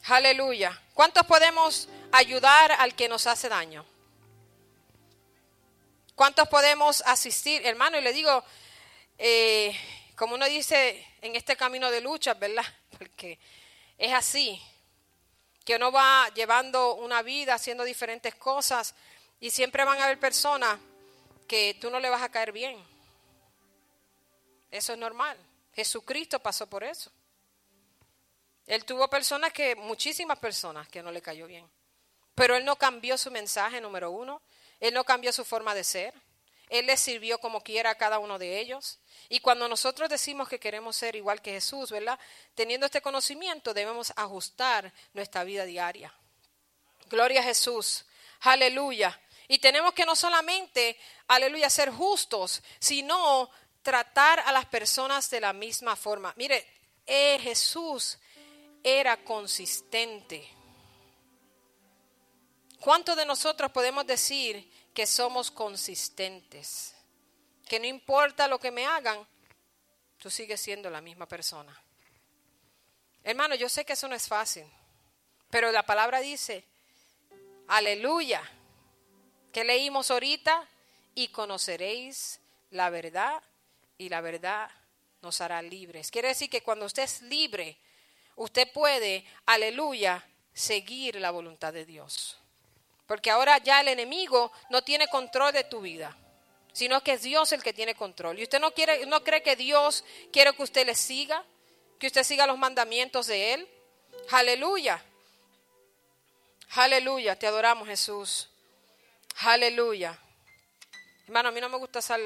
Aleluya. ¿Cuántos podemos ayudar al que nos hace daño? ¿Cuántos podemos asistir? Hermano, y le digo, eh, como uno dice en este camino de lucha, ¿verdad? Porque es así, que uno va llevando una vida, haciendo diferentes cosas, y siempre van a haber personas que tú no le vas a caer bien. Eso es normal. Jesucristo pasó por eso. Él tuvo personas que, muchísimas personas que no le cayó bien. Pero él no cambió su mensaje, número uno. Él no cambió su forma de ser. Él les sirvió como quiera a cada uno de ellos. Y cuando nosotros decimos que queremos ser igual que Jesús, ¿verdad? Teniendo este conocimiento debemos ajustar nuestra vida diaria. Gloria a Jesús. Aleluya. Y tenemos que no solamente, aleluya, ser justos, sino tratar a las personas de la misma forma. Mire, eh, Jesús era consistente. ¿Cuántos de nosotros podemos decir que somos consistentes? Que no importa lo que me hagan, tú sigues siendo la misma persona. Hermano, yo sé que eso no es fácil, pero la palabra dice, aleluya, que leímos ahorita, y conoceréis la verdad, y la verdad nos hará libres. Quiere decir que cuando usted es libre, usted puede, aleluya, seguir la voluntad de Dios. Porque ahora ya el enemigo no tiene control de tu vida, sino que es Dios el que tiene control. Y usted no quiere no cree que Dios quiere que usted le siga, que usted siga los mandamientos de él. Aleluya. Aleluya, te adoramos Jesús. Aleluya. Hermano, a mí no me gusta usar,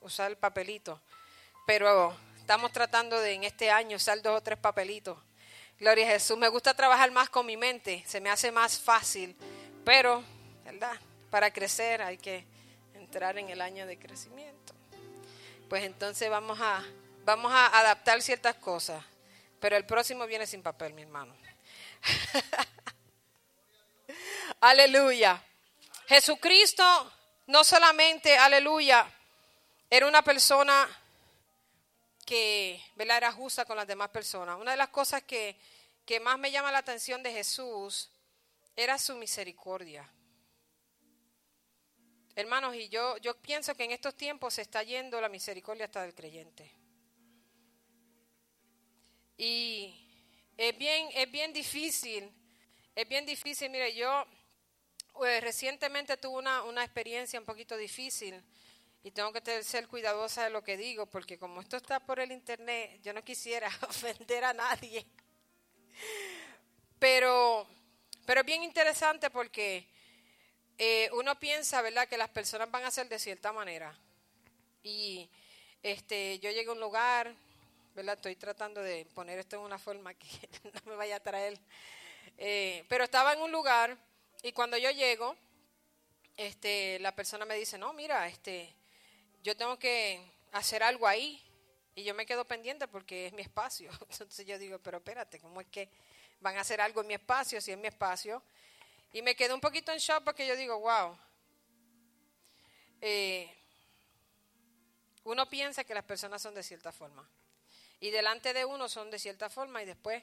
usar el papelito, pero estamos tratando de en este año usar dos o tres papelitos. Gloria a Jesús. Me gusta trabajar más con mi mente, se me hace más fácil, pero, ¿verdad? Para crecer hay que entrar en el año de crecimiento. Pues entonces vamos a, vamos a adaptar ciertas cosas, pero el próximo viene sin papel, mi hermano. aleluya. Jesucristo no solamente, aleluya, era una persona que ¿verdad? era justa con las demás personas. Una de las cosas que, que más me llama la atención de Jesús era su misericordia. Hermanos, y yo, yo pienso que en estos tiempos se está yendo la misericordia hasta del creyente. Y es bien, es bien difícil, es bien difícil. Mire, yo pues, recientemente tuve una, una experiencia un poquito difícil y tengo que ser cuidadosa de lo que digo, porque como esto está por el internet, yo no quisiera ofender a nadie. Pero, pero es bien interesante porque eh, uno piensa, ¿verdad?, que las personas van a ser de cierta manera. Y este, yo llegué a un lugar, ¿verdad? Estoy tratando de poner esto en una forma que no me vaya a traer. Eh, pero estaba en un lugar y cuando yo llego, este, la persona me dice, no, mira, este, yo tengo que hacer algo ahí. Y yo me quedo pendiente porque es mi espacio. Entonces yo digo, pero espérate, ¿cómo es que van a hacer algo en mi espacio si es mi espacio? Y me quedé un poquito en shock porque yo digo, wow. Eh, uno piensa que las personas son de cierta forma. Y delante de uno son de cierta forma y después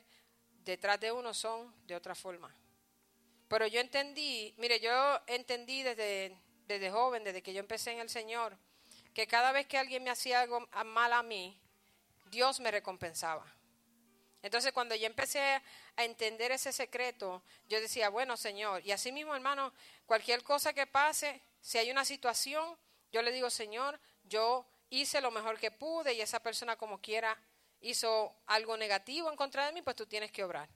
detrás de uno son de otra forma. Pero yo entendí, mire, yo entendí desde, desde joven, desde que yo empecé en el Señor, que cada vez que alguien me hacía algo mal a mí, Dios me recompensaba. Entonces cuando yo empecé a entender ese secreto, yo decía, bueno Señor, y así mismo hermano, cualquier cosa que pase, si hay una situación, yo le digo, Señor, yo hice lo mejor que pude y esa persona como quiera hizo algo negativo en contra de mí, pues tú tienes que obrar.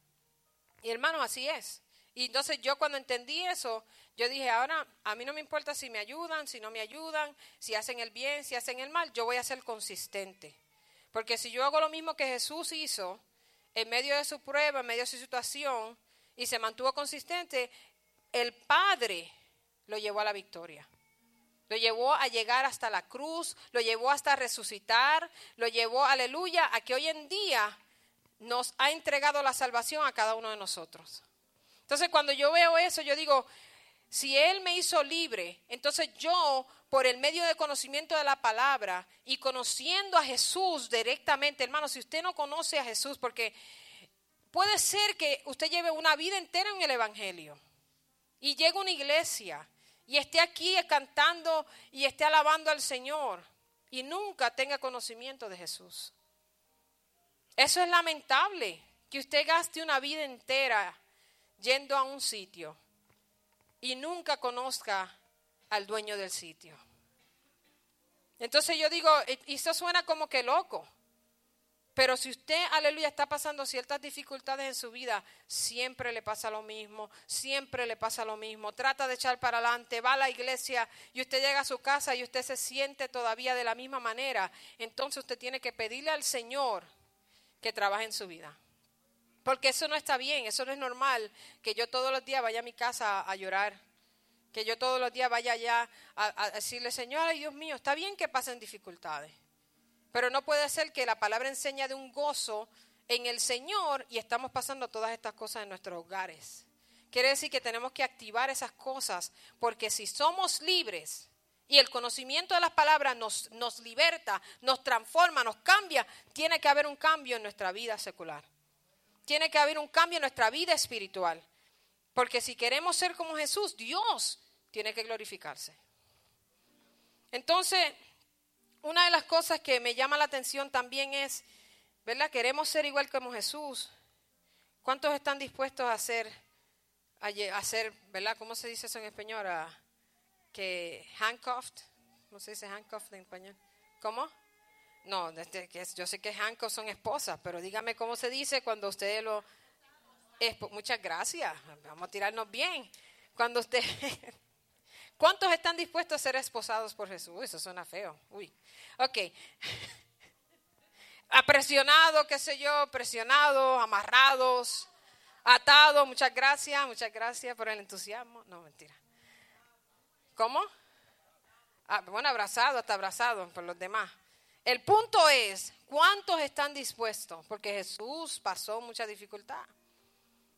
Y hermano, así es. Y entonces yo cuando entendí eso, yo dije, ahora a mí no me importa si me ayudan, si no me ayudan, si hacen el bien, si hacen el mal, yo voy a ser consistente. Porque si yo hago lo mismo que Jesús hizo, en medio de su prueba, en medio de su situación, y se mantuvo consistente, el Padre lo llevó a la victoria. Lo llevó a llegar hasta la cruz, lo llevó hasta resucitar, lo llevó, aleluya, a que hoy en día nos ha entregado la salvación a cada uno de nosotros. Entonces cuando yo veo eso, yo digo, si Él me hizo libre, entonces yo, por el medio de conocimiento de la palabra y conociendo a Jesús directamente, hermano, si usted no conoce a Jesús, porque puede ser que usted lleve una vida entera en el Evangelio y llegue a una iglesia y esté aquí cantando y esté alabando al Señor y nunca tenga conocimiento de Jesús. Eso es lamentable, que usted gaste una vida entera yendo a un sitio y nunca conozca al dueño del sitio. Entonces yo digo, y eso suena como que loco. Pero si usted, aleluya, está pasando ciertas dificultades en su vida, siempre le pasa lo mismo, siempre le pasa lo mismo. Trata de echar para adelante, va a la iglesia y usted llega a su casa y usted se siente todavía de la misma manera. Entonces usted tiene que pedirle al Señor que trabaje en su vida. Porque eso no está bien, eso no es normal que yo todos los días vaya a mi casa a, llorar. Que yo todos los días vaya allá a, decirle, Señor, ay Dios mío, está bien que pasen dificultades. Pero no puede ser que la palabra enseña de un gozo en el Señor y estamos pasando todas estas cosas en nuestros hogares. Quiere decir que tenemos que activar esas cosas, porque si somos libres y el conocimiento de las palabras nos, nos liberta, nos transforma, nos cambia, tiene que haber un cambio en nuestra vida secular tiene que haber un cambio en nuestra vida espiritual. Porque si queremos ser como Jesús, Dios tiene que glorificarse. Entonces, una de las cosas que me llama la atención también es, ¿verdad? Queremos ser igual como Jesús. ¿Cuántos están dispuestos a hacer, a, hacer, ¿verdad? ¿Cómo se dice eso en español? A- que handcuffed, ¿cómo se dice handcuffed en español? ¿Cómo? No, este, yo sé que handcuffs son esposas, pero dígame cómo se dice cuando usted lo... muchas gracias, vamos a tirarnos bien. Cuando usted... ¿Cuántos están dispuestos a ser esposados por Jesús? Uy, eso suena feo. Uy, ok. Apresionados, qué sé yo, presionados, amarrados, atados. Muchas gracias, muchas gracias por el entusiasmo. No, mentira. ¿Cómo? Ah, bueno, abrazado, hasta abrazado por los demás. El punto es, ¿cuántos están dispuestos? Porque Jesús pasó mucha dificultad.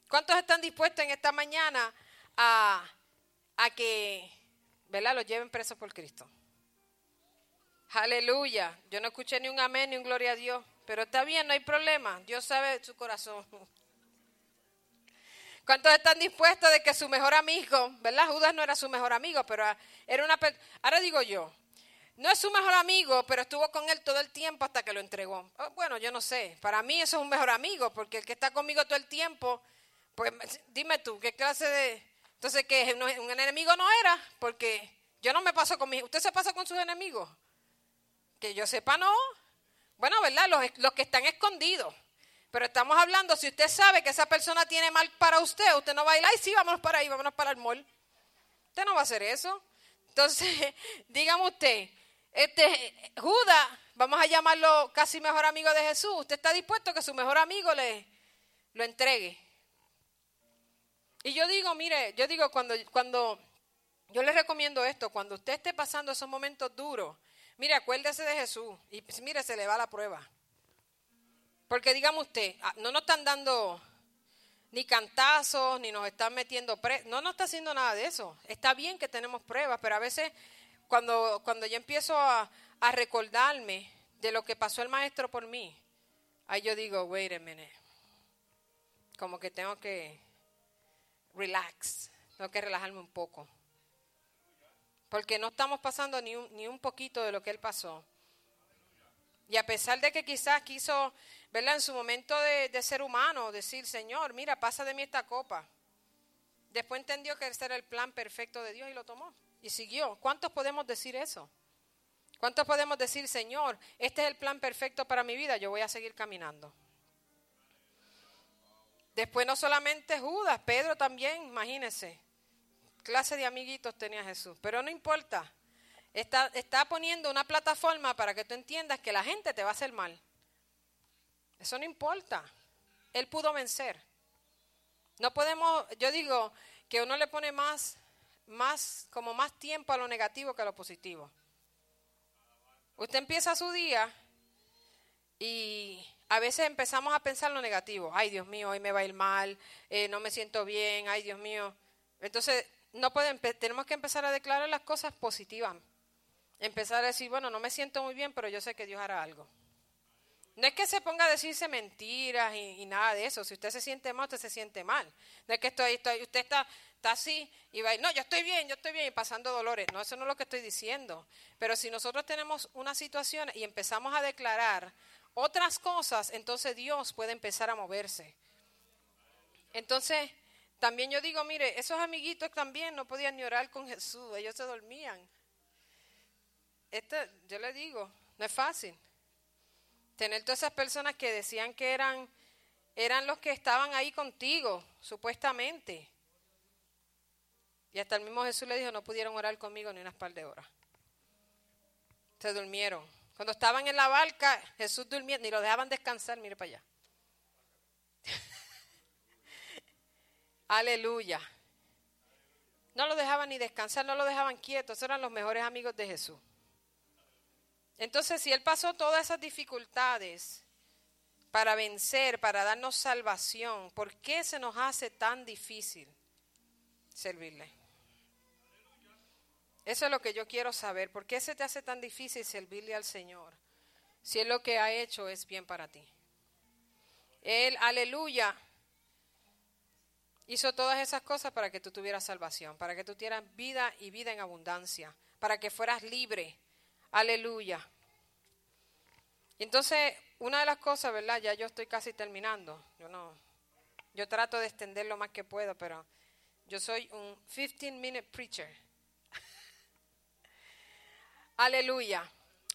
¿Cuántos están dispuestos en esta mañana a, a que, ¿verdad?, los lleven presos por Cristo. Aleluya. Yo no escuché ni un amén ni un gloria a Dios, pero está bien, no hay problema. Dios sabe su corazón. ¿Cuántos están dispuestos de que su mejor amigo, verdad? Judas no era su mejor amigo, pero era una... Ahora digo yo, no es su mejor amigo, pero estuvo con él todo el tiempo hasta que lo entregó. Oh, Bueno, yo no sé. Para mí eso es un mejor amigo, porque el que está conmigo todo el tiempo, pues dime tú, ¿qué clase de... Entonces, que un enemigo no era, porque yo no me paso con. ¿Usted se pasa con sus enemigos? Que yo sepa, no. Bueno, ¿verdad? Los, los que están escondidos. Pero estamos hablando, si usted sabe que esa persona tiene mal para usted, usted no va a ir, ay, sí, vámonos para ahí, vámonos para el mall. Usted no va a hacer eso. Entonces, dígame usted, este Judas, vamos a llamarlo casi mejor amigo de Jesús. ¿Usted está dispuesto a que su mejor amigo le lo entregue? Y yo digo, mire, yo digo cuando cuando yo le recomiendo esto, cuando usted esté pasando esos momentos duros, mire, acuérdese de Jesús y mire, se le va la prueba. Porque digamos usted, ah, no nos están dando ni cantazos, ni nos están metiendo pre no nos está haciendo nada de eso. Está bien que tenemos pruebas, pero a veces cuando, cuando yo empiezo a, a recordarme de lo que pasó el maestro por mí, ahí yo digo, wait a minute, como que tengo que relax, tengo que relajarme un poco. Porque no estamos pasando ni un, ni un poquito de lo que él pasó. Y a pesar de que quizás quiso, ¿verdad? En su momento de, de, ser humano, decir, Señor, mira, pasa de mí esta copa. Después entendió que ese era el plan perfecto de Dios y lo tomó. Y siguió. ¿Cuántos podemos decir eso? ¿Cuántos podemos decir, Señor, este es el plan perfecto para mi vida? Yo voy a seguir caminando. Después no solamente Judas, Pedro también, imagínense. Clase de amiguitos tenía Jesús. Pero no importa. Está, está, poniendo una plataforma para que tú entiendas que la gente te va a hacer mal. Eso no importa. Él pudo vencer. No podemos, yo digo que uno le pone más, más, como más tiempo a lo negativo que a lo positivo. Usted empieza su día y a veces empezamos a pensar lo negativo. Ay, Dios mío, hoy me va a ir mal, eh, no me siento bien, ay, Dios mío. Entonces, no pueden, tenemos que empezar a declarar las cosas positivas. Empezar a decir, bueno, no me siento muy bien, pero yo sé que Dios hará algo. No es que se ponga a decirse mentiras y, y, nada de eso. Si usted se siente mal, usted se siente mal. No es que estoy, estoy, usted está, está así y va no, yo estoy bien, yo estoy bien y pasando dolores. No, eso no es lo que estoy diciendo. Pero si nosotros tenemos una situación y empezamos a declarar otras cosas, entonces Dios puede empezar a moverse. Entonces, también yo digo, mire, esos amiguitos también no podían ni orar con Jesús, ellos se dormían. Este, yo le digo, no es fácil. Tener todas esas personas que decían que eran, eran los que estaban ahí contigo, supuestamente. Y hasta el mismo Jesús le dijo, no pudieron orar conmigo ni unas par de horas. Se durmieron. Cuando estaban en la barca, Jesús durmía, ni lo dejaban descansar, mire para allá. Aleluya. No lo dejaban ni descansar, no lo dejaban quieto. Esos eran los mejores amigos de Jesús. Entonces, si Él pasó todas esas dificultades para vencer, para darnos salvación, ¿por qué se nos hace tan difícil servirle? Eso es lo que yo quiero saber. ¿Por qué se te hace tan difícil servirle al Señor? Si Él lo que ha hecho es bien para ti. Él, aleluya, hizo todas esas cosas para que tú tuvieras salvación, para que tú tuvieras vida y vida en abundancia, para que fueras libre. Aleluya. Entonces, una de las cosas, ¿verdad? Ya yo estoy casi terminando. Yo no, yo trato de extender lo más que puedo, pero yo soy un 15-minute preacher. Aleluya.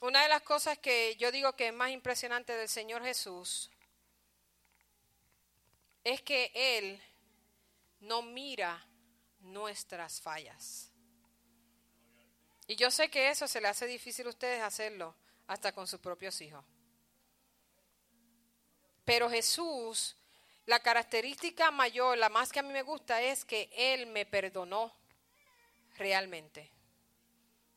Una de las cosas que yo digo que es más impresionante del Señor Jesús es que Él no mira nuestras fallas. Y yo sé que eso se le hace difícil a ustedes hacerlo, hasta con sus propios hijos. Pero Jesús, la característica mayor, la más que a mí me gusta, es que Él me perdonó realmente.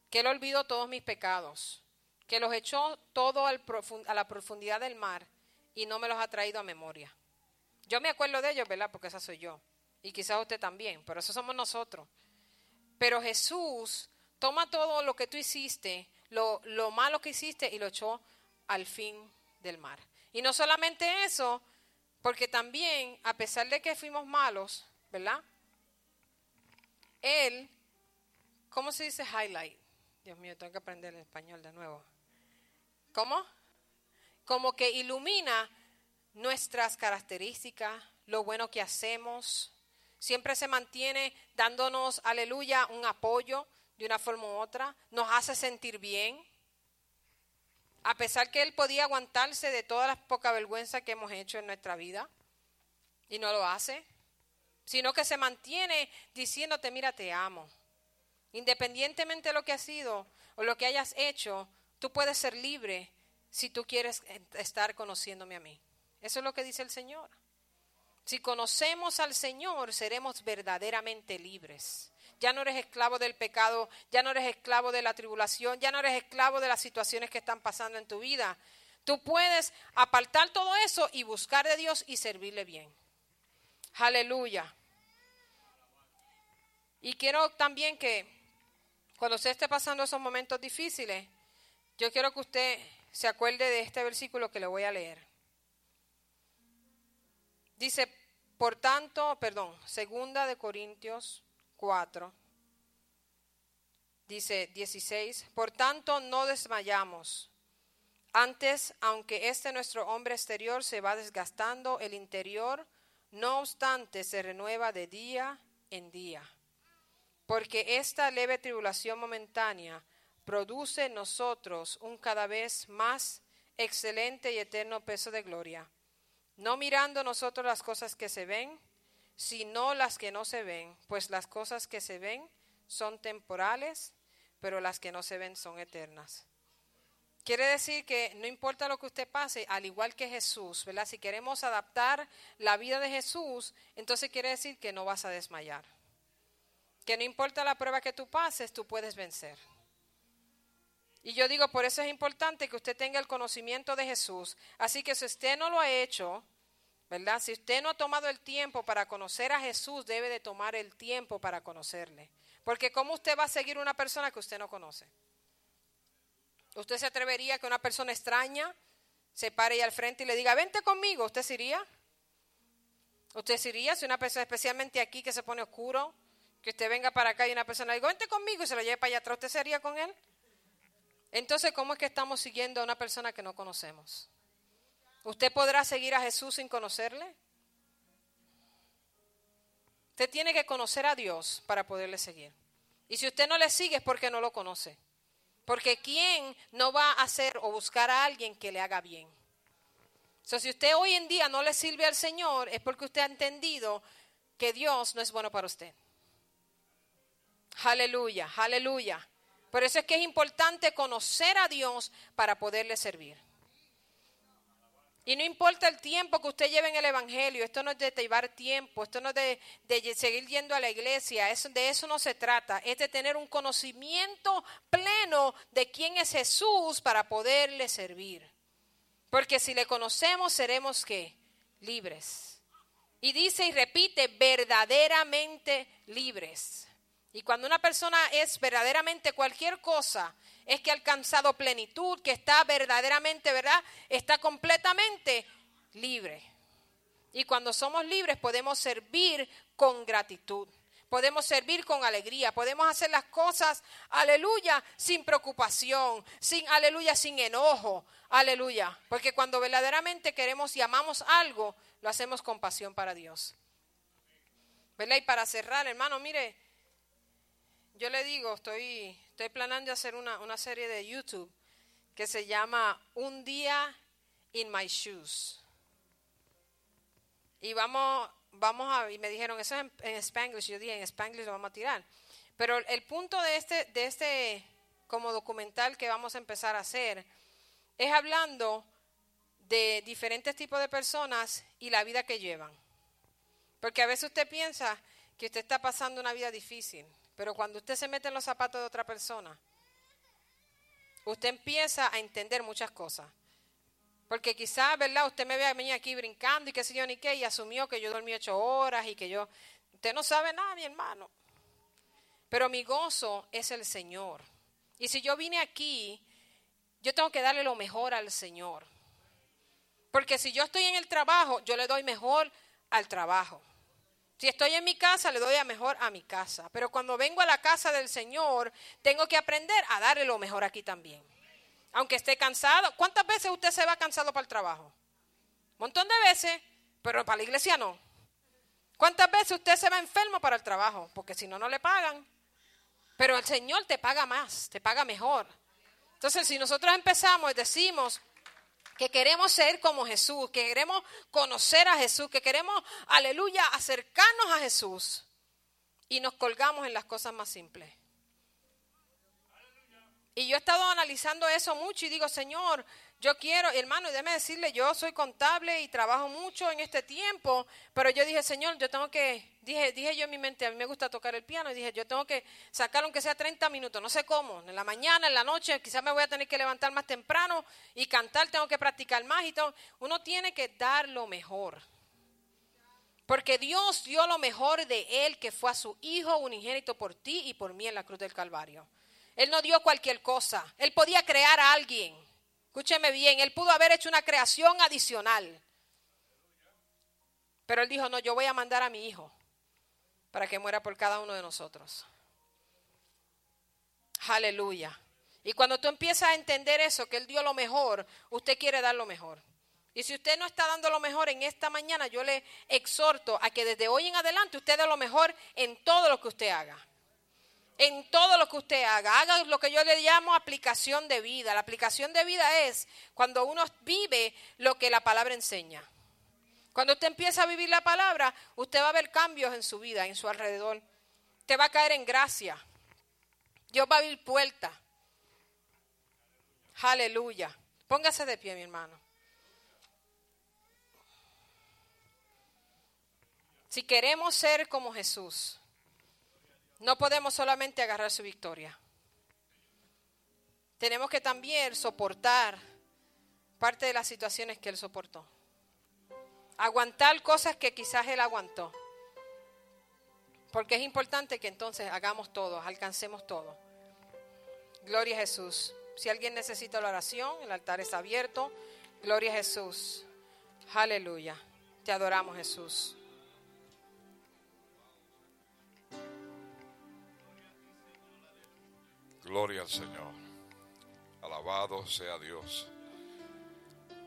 Que Él olvidó todos mis pecados. Que los echó todo a la profundidad del mar y no me los ha traído a memoria. Yo me acuerdo de ellos, ¿verdad? Porque esa soy yo. Y quizás usted también, pero eso somos nosotros. Pero Jesús toma todo lo que tú hiciste, lo, lo malo que hiciste y lo echó al fin del mar. Y no solamente eso, porque también, a pesar de que fuimos malos, ¿verdad? Él, ¿cómo se dice highlight? Dios mío, tengo que aprender el español de nuevo. ¿Cómo? Como que ilumina nuestras características, lo bueno que hacemos. Siempre se mantiene dándonos, aleluya, un apoyo de una forma u otra. Nos hace sentir bien. A pesar que Él podía aguantarse de todas las poca vergüenza que hemos hecho en nuestra vida. Y no lo hace. Sino que se mantiene diciéndote, mira, te amo. Independientemente de lo que has sido o lo que hayas hecho, tú puedes ser libre si tú quieres estar conociéndome a mí. Eso es lo que dice el Señor. Si conocemos al Señor, seremos verdaderamente libres. Ya no eres esclavo del pecado, ya no eres esclavo de la tribulación, ya no eres esclavo de las situaciones que están pasando en tu vida. Tú puedes apartar todo eso y buscar de Dios y servirle bien. Aleluya. Y quiero también que cuando usted esté pasando esos momentos difíciles, yo quiero que usted se acuerde de este versículo que le voy a leer. Dice, por tanto, perdón, segunda de Corintios 4, dice 16, por tanto no desmayamos. Antes, aunque este nuestro hombre exterior se va desgastando, el interior, no obstante, se renueva de día en día. Porque esta leve tribulación momentánea produce en nosotros un cada vez más excelente y eterno peso de gloria no mirando nosotros las cosas que se ven, sino las que no se ven, pues las cosas que se ven son temporales, pero las que no se ven son eternas. Quiere decir que no importa lo que usted pase, al igual que Jesús, ¿verdad? Si queremos adaptar la vida de Jesús, entonces quiere decir que no vas a desmayar. Que no importa la prueba que tú pases, tú puedes vencer. Y yo digo, por eso es importante que usted tenga el conocimiento de Jesús. Así que si usted no lo ha hecho, ¿verdad? Si usted no ha tomado el tiempo para conocer a Jesús, debe de tomar el tiempo para conocerle. Porque ¿cómo usted va a seguir una persona que usted no conoce? ¿Usted se atrevería a que una persona extraña se pare al frente y le diga, vente conmigo? ¿Usted se iría? ¿Usted se iría si una persona, especialmente aquí que se pone oscuro, que usted venga para acá y una persona diga, vente conmigo y se lo lleve para allá atrás, ¿usted se con él? Entonces, ¿cómo es que estamos siguiendo a una persona que no conocemos? ¿Usted podrá seguir a Jesús sin conocerle? Usted tiene que conocer a Dios para poderle seguir. Y si usted no le sigue es porque no lo conoce. Porque ¿quién no va a hacer o buscar a alguien que le haga bien? Si usted hoy en día no le sirve al Señor es porque usted ha entendido que Dios no es bueno para usted. Aleluya, aleluya. Por eso es que es importante conocer a Dios para poderle servir. Y no importa el tiempo que usted lleve en el Evangelio, esto no es de llevar tiempo, esto no es de, seguir yendo a la iglesia, de eso no se trata, es de tener un conocimiento pleno de quién es Jesús para poderle servir. Porque si le conocemos seremos qué? Libres. Y dice y repite, verdaderamente libres. Y cuando una persona es verdaderamente cualquier cosa, es que ha alcanzado plenitud, que está verdaderamente, ¿verdad? Está completamente libre. Y cuando somos libres podemos servir con gratitud. podemos servir con alegría, podemos hacer las cosas, aleluya, sin preocupación, sin, aleluya, sin enojo, aleluya. Porque cuando verdaderamente queremos y amamos algo, lo hacemos con pasión para Dios. ¿Verdad? Y para cerrar, hermano, mire, yo le digo, estoy, estoy planeando hacer una, una serie de YouTube que se llama Un día in my shoes. Y vamos, vamos a, y me dijeron, eso es en, en yo dije, en Spanglish lo vamos a tirar. Pero el punto de este, de este como documental que vamos a empezar a hacer es hablando de diferentes tipos de personas y la vida que llevan. Porque a veces usted piensa que usted está pasando una vida difícil, pero cuando usted se mete en los zapatos de otra persona, usted empieza a entender muchas cosas. Porque quizás, ¿verdad? Usted me ve a mí aquí brincando y qué sé yo ni qué, y asumió que yo dormí ocho horas y que yo... Usted no sabe nada, mi hermano. Pero mi gozo es el Señor. Y si yo vine aquí, yo tengo que darle lo mejor al Señor. Porque si yo estoy en el trabajo, yo le doy mejor al trabajo. Si estoy en mi casa, le doy a mejor a mi casa. Pero cuando vengo a la casa del Señor, tengo que aprender a darle lo mejor aquí también aunque esté cansado. ¿Cuántas veces usted se va cansado para el trabajo? Un montón de veces, pero para la iglesia no. ¿Cuántas veces usted se va enfermo para el trabajo? Porque si no, no le pagan. Pero el Señor te paga más, te paga mejor. Entonces, si nosotros empezamos y decimos que queremos ser como Jesús, que queremos conocer a Jesús, que queremos, aleluya, acercarnos a Jesús y nos colgamos en las cosas más simples. Y yo he estado analizando eso mucho y digo, Señor, yo quiero, hermano, déjeme decirle, yo soy contable y trabajo mucho en este tiempo, pero yo dije, Señor, yo tengo que, dije, dije yo en mi mente, a mí me gusta tocar el piano, y dije, yo tengo que sacar aunque sea 30 minutos, no sé cómo, en la mañana, en la noche, quizás me voy a tener que levantar más temprano y cantar, tengo que practicar más y todo. Uno tiene que dar lo mejor. Porque Dios dio lo mejor de Él, que fue a su Hijo unigénito por ti y por mí en la cruz del Calvario. Él no dio cualquier cosa. Él podía crear a alguien. Escúcheme bien, él pudo haber hecho una creación adicional. Pero él dijo, no, yo voy a mandar a mi hijo para que muera por cada uno de nosotros. Aleluya. Y cuando tú empiezas a entender eso, que Él dio lo mejor, usted quiere dar lo mejor. Y si usted no está dando lo mejor en esta mañana, yo le exhorto a que desde hoy en adelante usted dé lo mejor en todo lo que usted haga en todo lo que usted haga. Haga lo que yo le llamo aplicación de vida. La aplicación de vida es cuando uno vive lo que la palabra enseña. Cuando usted empieza a vivir la palabra, usted va a ver cambios en su vida, en su alrededor. Te va a caer en gracia. Dios va a abrir puertas. Aleluya. Póngase de pie, mi hermano. Si queremos ser como Jesús, no podemos solamente agarrar su victoria. Tenemos que también soportar parte de las situaciones que él soportó. Aguantar cosas que quizás él aguantó. Porque es importante que entonces hagamos todo, alcancemos todo. Gloria a Jesús. Si alguien necesita la oración, el altar está abierto. Gloria a Jesús. Aleluya. Te adoramos Jesús. Gloria al Señor. Alabado sea Dios.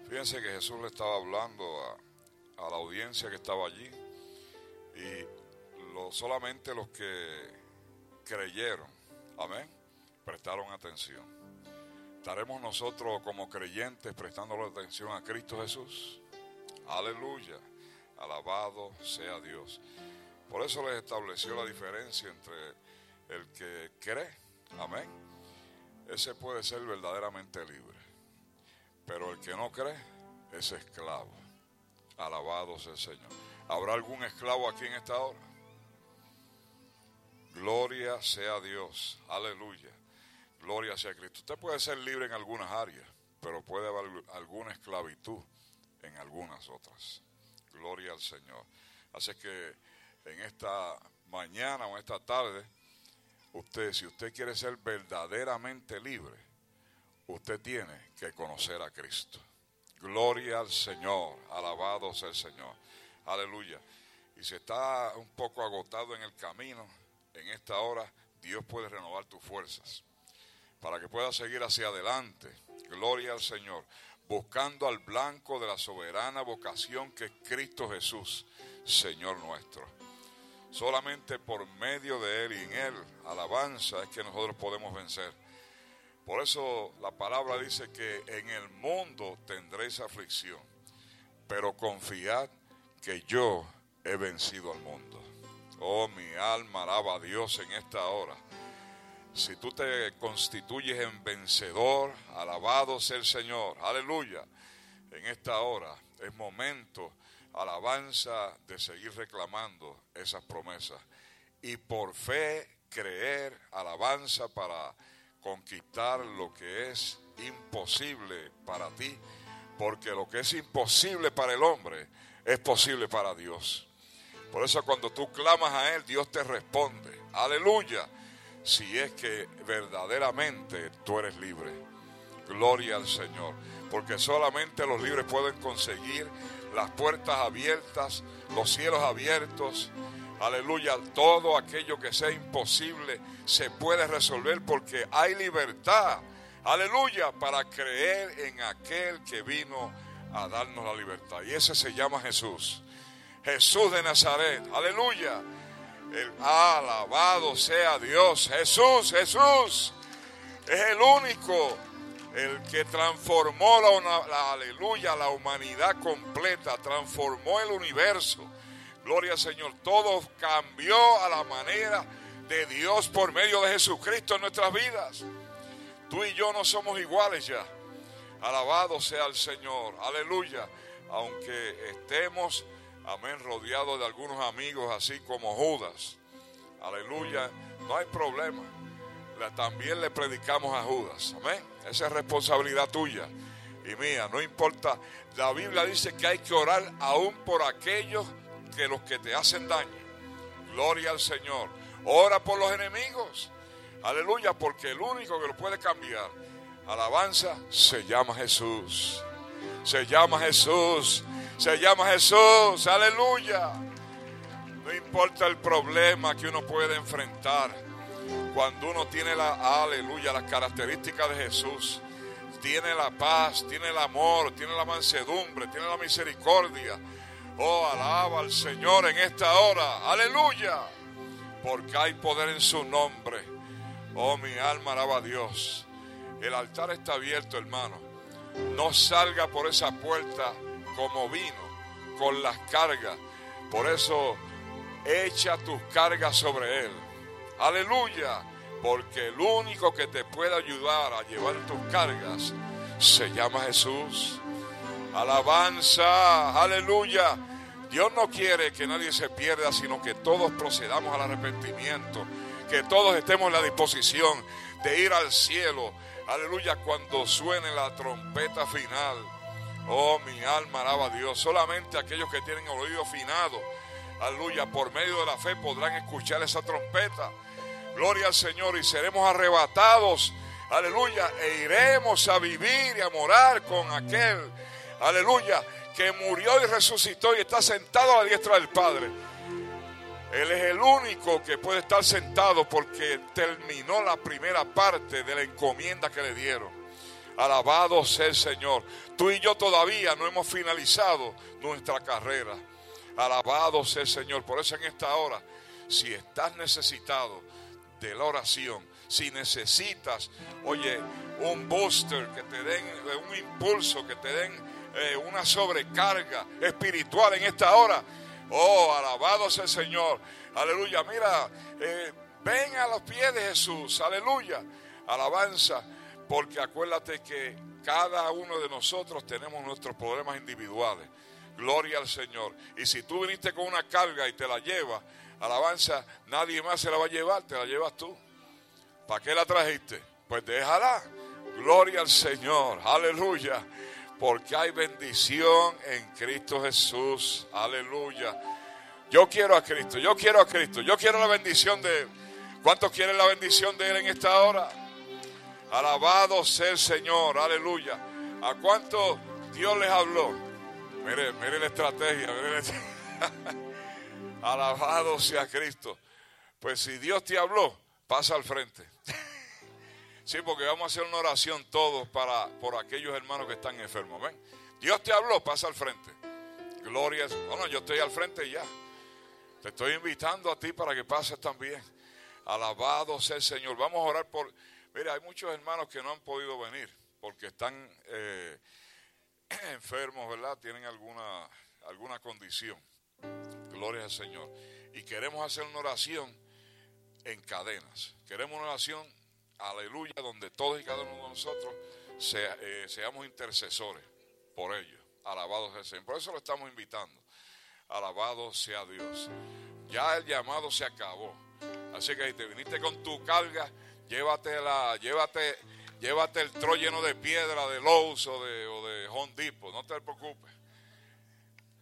Fíjense que Jesús le estaba hablando a, la audiencia que estaba allí y solamente los que creyeron, amén, prestaron atención. ¿Estaremos nosotros como creyentes prestando atención a Cristo Jesús? Aleluya. Alabado sea Dios. Por eso les estableció la diferencia entre el que cree Amén. Ese puede ser verdaderamente libre. Pero el que no cree es esclavo. Alabado sea el Señor. ¿Habrá algún esclavo aquí en esta hora? Gloria sea Dios. Aleluya. Gloria sea Cristo. Usted puede ser libre en algunas áreas, pero puede haber alguna esclavitud en algunas otras. Gloria al Señor. Así que en esta mañana o esta tarde Usted, si usted quiere ser verdaderamente libre, usted tiene que conocer a Cristo. Gloria al Señor, alabado sea el Señor. Aleluya. Y si está un poco agotado en el camino, en esta hora, Dios puede renovar tus fuerzas para que puedas seguir hacia adelante. Gloria al Señor. Buscando al blanco de la soberana vocación que es Cristo Jesús, Señor nuestro. Solamente por medio de Él y en Él, alabanza, es que nosotros podemos vencer. Por eso la palabra dice que en el mundo tendréis aflicción, pero confiad que yo he vencido al mundo. Oh, mi alma alaba a Dios en esta hora. Si tú te constituyes en vencedor, alabado sea el Señor. Aleluya. En esta hora es momento, alabanza, de seguir reclamando esas promesas. Y por fe creer, alabanza para conquistar lo que es imposible para ti. Porque lo que es imposible para el hombre es posible para Dios. Por eso cuando tú clamas a Él, Dios te responde. Aleluya. Si es que verdaderamente tú eres libre. Gloria al Señor. Porque solamente los libres pueden conseguir las puertas abiertas, los cielos abiertos. Aleluya. Todo aquello que sea imposible se puede resolver porque hay libertad. Aleluya. Para creer en aquel que vino a darnos la libertad. Y ese se llama Jesús. Jesús de Nazaret. Aleluya. El, alabado sea Dios. Jesús, Jesús. Es el único, el que transformó la, la, aleluya, la humanidad completa, transformó el universo. Gloria al Señor. Todo cambió a la manera de Dios por medio de Jesucristo en nuestras vidas. Tú y yo no somos iguales ya. Alabado sea el Señor. Aleluya. Aunque estemos amén, rodeado de algunos amigos así como Judas. Aleluya, no hay problema. También le predicamos a Judas, amén. Esa es responsabilidad tuya y mía, no importa. La Biblia dice que hay que orar aún por aquellos que los que te hacen daño. Gloria al Señor. Ora por los enemigos. Aleluya, porque el único que lo puede cambiar, alabanza, se llama Jesús. Se llama Jesús. Se llama Jesús, aleluya. No importa el problema que uno puede enfrentar. Cuando uno tiene la, aleluya, las características de Jesús, tiene la paz, tiene el amor, tiene la mansedumbre, tiene la misericordia. Oh, alaba al Señor en esta hora, aleluya. Porque hay poder en su nombre. Oh, mi alma alaba a Dios. El altar está abierto, hermano. No salga por esa puerta como vino, con las cargas. Por eso echa tus cargas sobre Él. Aleluya. Porque el único que te puede ayudar a llevar tus cargas se llama Jesús. Alabanza. Aleluya. Dios no quiere que nadie se pierda, sino que todos procedamos al arrepentimiento. Que todos estemos en la disposición de ir al cielo. Aleluya. Cuando suene la trompeta final. Oh, mi alma alaba a Dios. Solamente aquellos que tienen oído afinado, aleluya, por medio de la fe podrán escuchar esa trompeta. Gloria al Señor y seremos arrebatados, aleluya, e iremos a vivir y a morar con aquel, aleluya, que murió y resucitó y está sentado a la diestra del Padre. Él es el único que puede estar sentado porque terminó la primera parte de la encomienda que le dieron. Alabado sea el Señor. Tú y yo todavía no hemos finalizado nuestra carrera. Alabado sea el Señor. Por eso en esta hora, si estás necesitado de la oración, si necesitas, oye, un booster que te den, un impulso, que te den eh, una sobrecarga espiritual en esta hora, oh, alabado sea el Señor. Aleluya. Mira, eh, ven a los pies de Jesús. Aleluya. Alabanza porque acuérdate que cada uno de nosotros tenemos nuestros problemas individuales. Gloria al Señor. Y si tú viniste con una carga y te la llevas, alabanza, nadie más se la va a llevar, te la llevas tú. ¿Para qué la trajiste? Pues déjala. Gloria al Señor. Aleluya. Porque hay bendición en Cristo Jesús. Aleluya. Yo quiero a Cristo, yo quiero a Cristo, yo quiero la bendición de Él. ¿Cuántos quieren la bendición de Él en esta hora? Alabado sea el Señor, aleluya. ¿A cuánto Dios les habló? Mire, mire la estrategia. Alabado sea Cristo. Pues si Dios te habló, pasa al frente. Sí, porque vamos a hacer una oración todos para por aquellos hermanos que están enfermos. ¿Ven? Dios te habló, pasa al frente. Gloria. Bueno, yo estoy al frente ya. Te estoy invitando a ti para que pases también. Alabado sea el Señor. Vamos a orar por. Mira, hay muchos hermanos que no han podido venir porque están eh, enfermos, ¿verdad? Tienen alguna, alguna condición. Gloria al Señor. Y queremos hacer una oración en cadenas. Queremos una oración aleluya, donde todos y cada uno de nosotros eh, seamos intercesores por ellos. Alabado sea el Señor. Por eso lo estamos invitando. Alabado sea Dios. Ya el llamado se acabó. Así que si te viniste con tu carga, llévate llévate, el tro lleno de piedra, de Lowe's o de, o de. No te preocupes.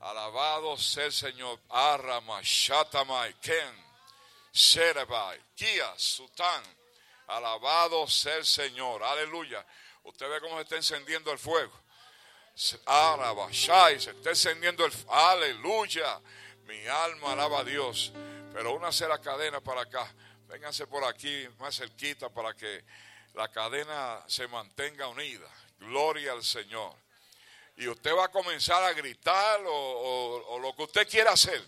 Alabado sea el Señor. Arrama, Shatamai, Ken, Sherebai, Kia, Sután. Alabado sea el Señor. Aleluya. Usted ve cómo se está encendiendo el fuego. Shai, se está encendiendo el Aleluya. Mi alma alaba a Dios. Pero una la cadena para acá. Vénganse por aquí más cerquita para que la cadena se mantenga unida. Gloria al Señor. Y usted va a comenzar a gritar o, lo que usted quiera hacer.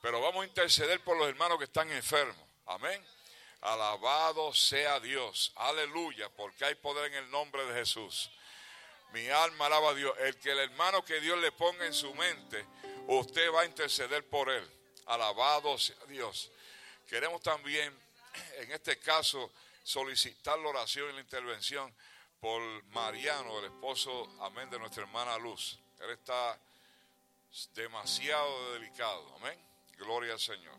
Pero vamos a interceder por los hermanos que están enfermos. Amén. Alabado sea Dios. Aleluya, porque hay poder en el nombre de Jesús. Mi alma alaba a Dios. El que el hermano que Dios le ponga en su mente, usted va a interceder por él. Alabado sea Dios. Queremos también, en este caso, solicitar la oración y la intervención por Mariano, el esposo, amén, de nuestra hermana Luz. Él está demasiado delicado, amén. Gloria al Señor.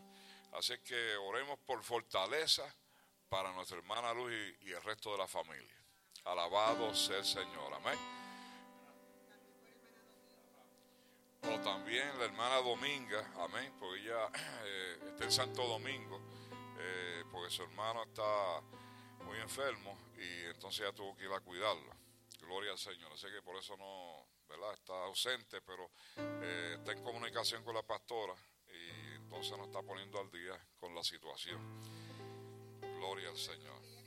Así que oremos por fortaleza para nuestra hermana Luz y, el resto de la familia. Alabado sea el Señor. Amén. O también la hermana Dominga, amén, porque ella eh, está en Santo Domingo, eh, porque su hermano está muy enfermo y entonces ella tuvo que ir a cuidarlo. Gloria al Señor. Así que por eso no, ¿verdad? Está ausente, pero eh, está en comunicación con la pastora entonces nos está poniendo al día con la situación. Gloria al Señor.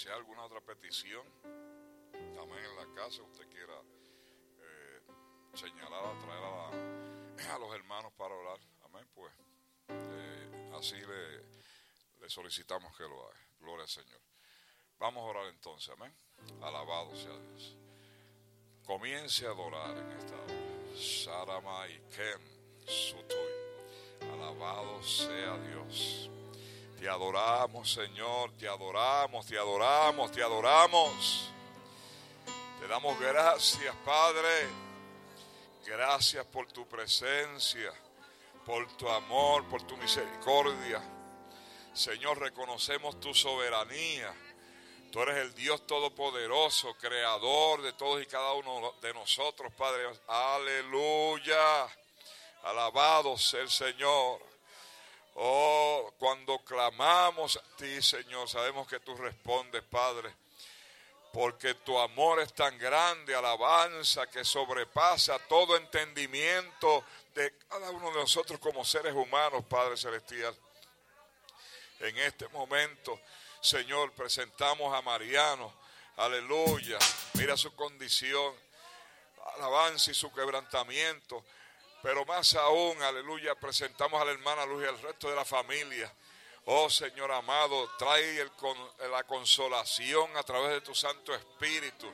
Si hay alguna otra petición, también en la casa usted quiera eh, señalar, traer a, los hermanos para orar, amén, pues eh, así le, solicitamos que lo haga. Gloria al Señor. Vamos a orar entonces, amén. Alabado sea Dios. Comience a adorar en esta hora. Saramai Ken Sutoy. Alabado sea Dios. Te adoramos, Señor, te adoramos, te adoramos, te adoramos. Te damos gracias, Padre. Gracias por tu presencia, por tu amor, por tu misericordia. Señor, reconocemos tu soberanía. Tú eres el Dios Todopoderoso, creador de todos y cada uno de nosotros, Padre. Aleluya. Alabado sea el Señor. Oh, cuando clamamos a ti, Señor, sabemos que tú respondes, Padre. Porque tu amor es tan grande, alabanza, que sobrepasa todo entendimiento de cada uno de nosotros como seres humanos, Padre Celestial. En este momento, Señor, presentamos a Mariano. Aleluya. Mira su condición, alabanza y su quebrantamiento. Pero más aún, aleluya, presentamos a la hermana Luz y al resto de la familia. Oh Señor amado, trae la consolación a través de tu Santo Espíritu.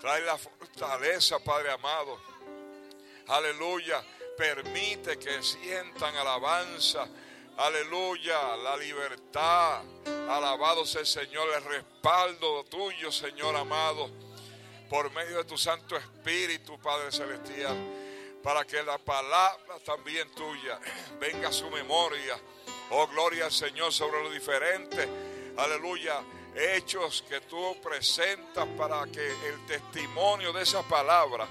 Trae la fortaleza, Padre amado. aleluya, permite que sientan alabanza, aleluya, la libertad. Alabado sea el Señor, el respaldo tuyo, Señor amado, por medio de tu Santo Espíritu, Padre Celestial, para que la palabra también tuya venga a su memoria. Oh, gloria al Señor sobre lo diferente. Aleluya hechos que tú presentas para que el testimonio de esa palabra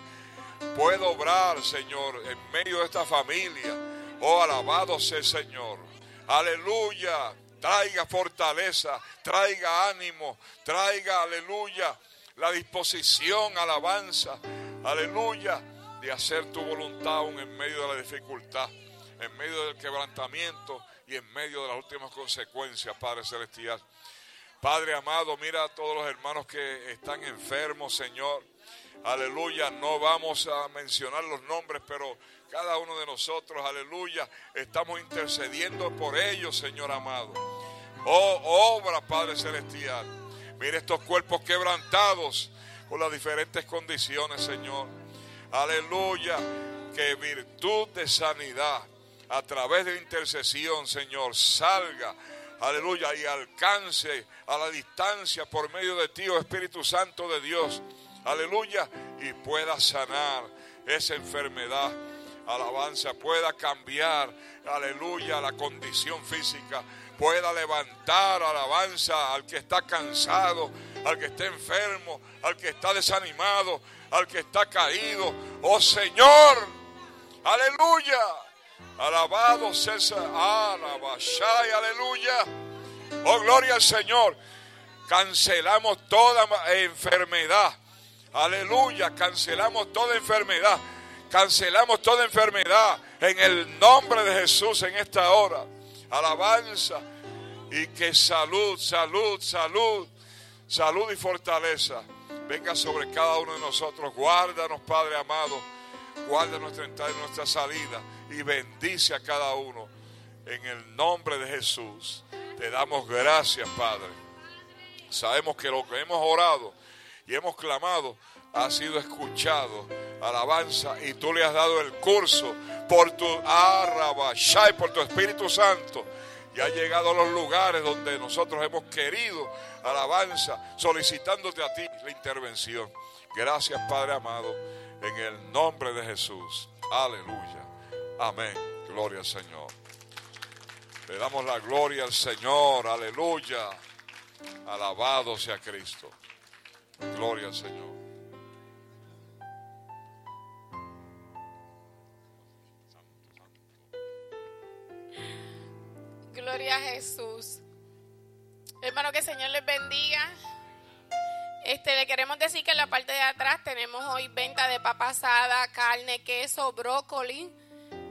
pueda obrar, Señor, en medio de esta familia. Oh, alabado sea el Señor. Aleluya. Traiga fortaleza, traiga ánimo, traiga, aleluya, la disposición, alabanza, aleluya, de hacer tu voluntad aún en medio de la dificultad, en medio del quebrantamiento y en medio de las últimas consecuencias, Padre Celestial. Padre amado, mira a todos los hermanos que están enfermos, Señor. Aleluya, no vamos a mencionar los nombres, pero cada uno de nosotros, aleluya, estamos intercediendo por ellos, Señor amado. Oh, obra, Padre Celestial. Mira estos cuerpos quebrantados con las diferentes condiciones, Señor. Aleluya, que virtud de sanidad a través de intercesión, Señor, salga. Aleluya, y alcance a la distancia por medio de ti, oh Espíritu Santo de Dios, aleluya, y pueda sanar esa enfermedad, alabanza, pueda cambiar, aleluya, la condición física, pueda levantar alabanza al que está cansado, al que está enfermo, al que está desanimado, al que está caído, oh Señor, aleluya. Alabado César, alabashai, aleluya. Oh, gloria al Señor. Cancelamos toda enfermedad. Aleluya, cancelamos toda enfermedad. Cancelamos toda enfermedad en el nombre de Jesús en esta hora. Alabanza y que salud, salud, salud, salud y fortaleza venga sobre cada uno de nosotros. Guárdanos, Padre amado. Guarda nuestra entrada y nuestra salida y bendice a cada uno. En el nombre de Jesús te damos gracias, Padre. Sabemos que lo que hemos orado y hemos clamado ha sido escuchado. Alabanza y tú le has dado el curso por tu y por tu Espíritu Santo. Y ha llegado a los lugares donde nosotros hemos querido alabanza, solicitándote a ti la intervención. Gracias, Padre amado, en el nombre de Jesús. Aleluya. Amén. Gloria al Señor. Le damos la gloria al Señor. Aleluya. Alabado sea Cristo. Gloria al Señor. Gloria a Jesús. Hermano, que el Señor les bendiga. Este, le queremos decir que en la parte de atrás tenemos hoy venta de papa asada, carne, queso, brócoli,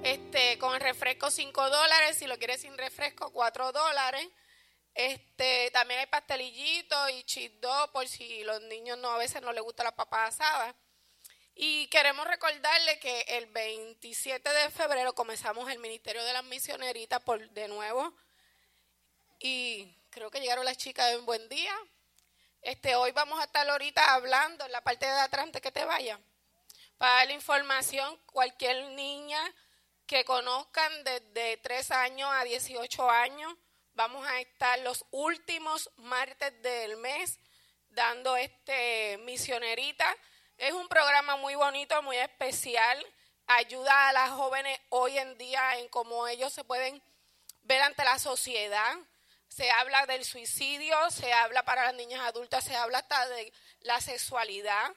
este, con refresco 5 dólares, si lo quieres sin refresco 4 dólares. Este, también hay pastelillitos y chisdo por si los niños no a veces no les gusta la papa asada. Y queremos recordarle que el 27 de febrero comenzamos el Ministerio de las Misioneritas por de nuevo. Y creo que llegaron las chicas de buen día. Este, hoy vamos a estar ahorita hablando en la parte de atrás antes que te vaya. Para la información, cualquier niña que conozcan desde 3 años a 18 años, vamos a estar los últimos martes del mes dando este misionerita. Es un programa muy bonito, muy especial. Ayuda a las jóvenes hoy en día en cómo ellos se pueden ver ante la sociedad. Se habla del suicidio, se habla para las niñas adultas, se habla hasta de la sexualidad,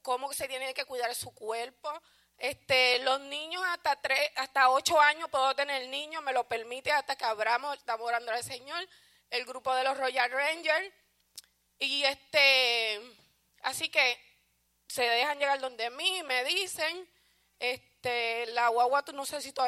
cómo se tiene que cuidar su cuerpo. Este, los niños hasta tres, hasta ocho años puedo tener niños, me lo permite hasta que abramos, estamos orando al Señor, el grupo de los Royal Rangers. Y este, así que se dejan llegar donde mí, me dicen, este, la guagua, no sé si todavía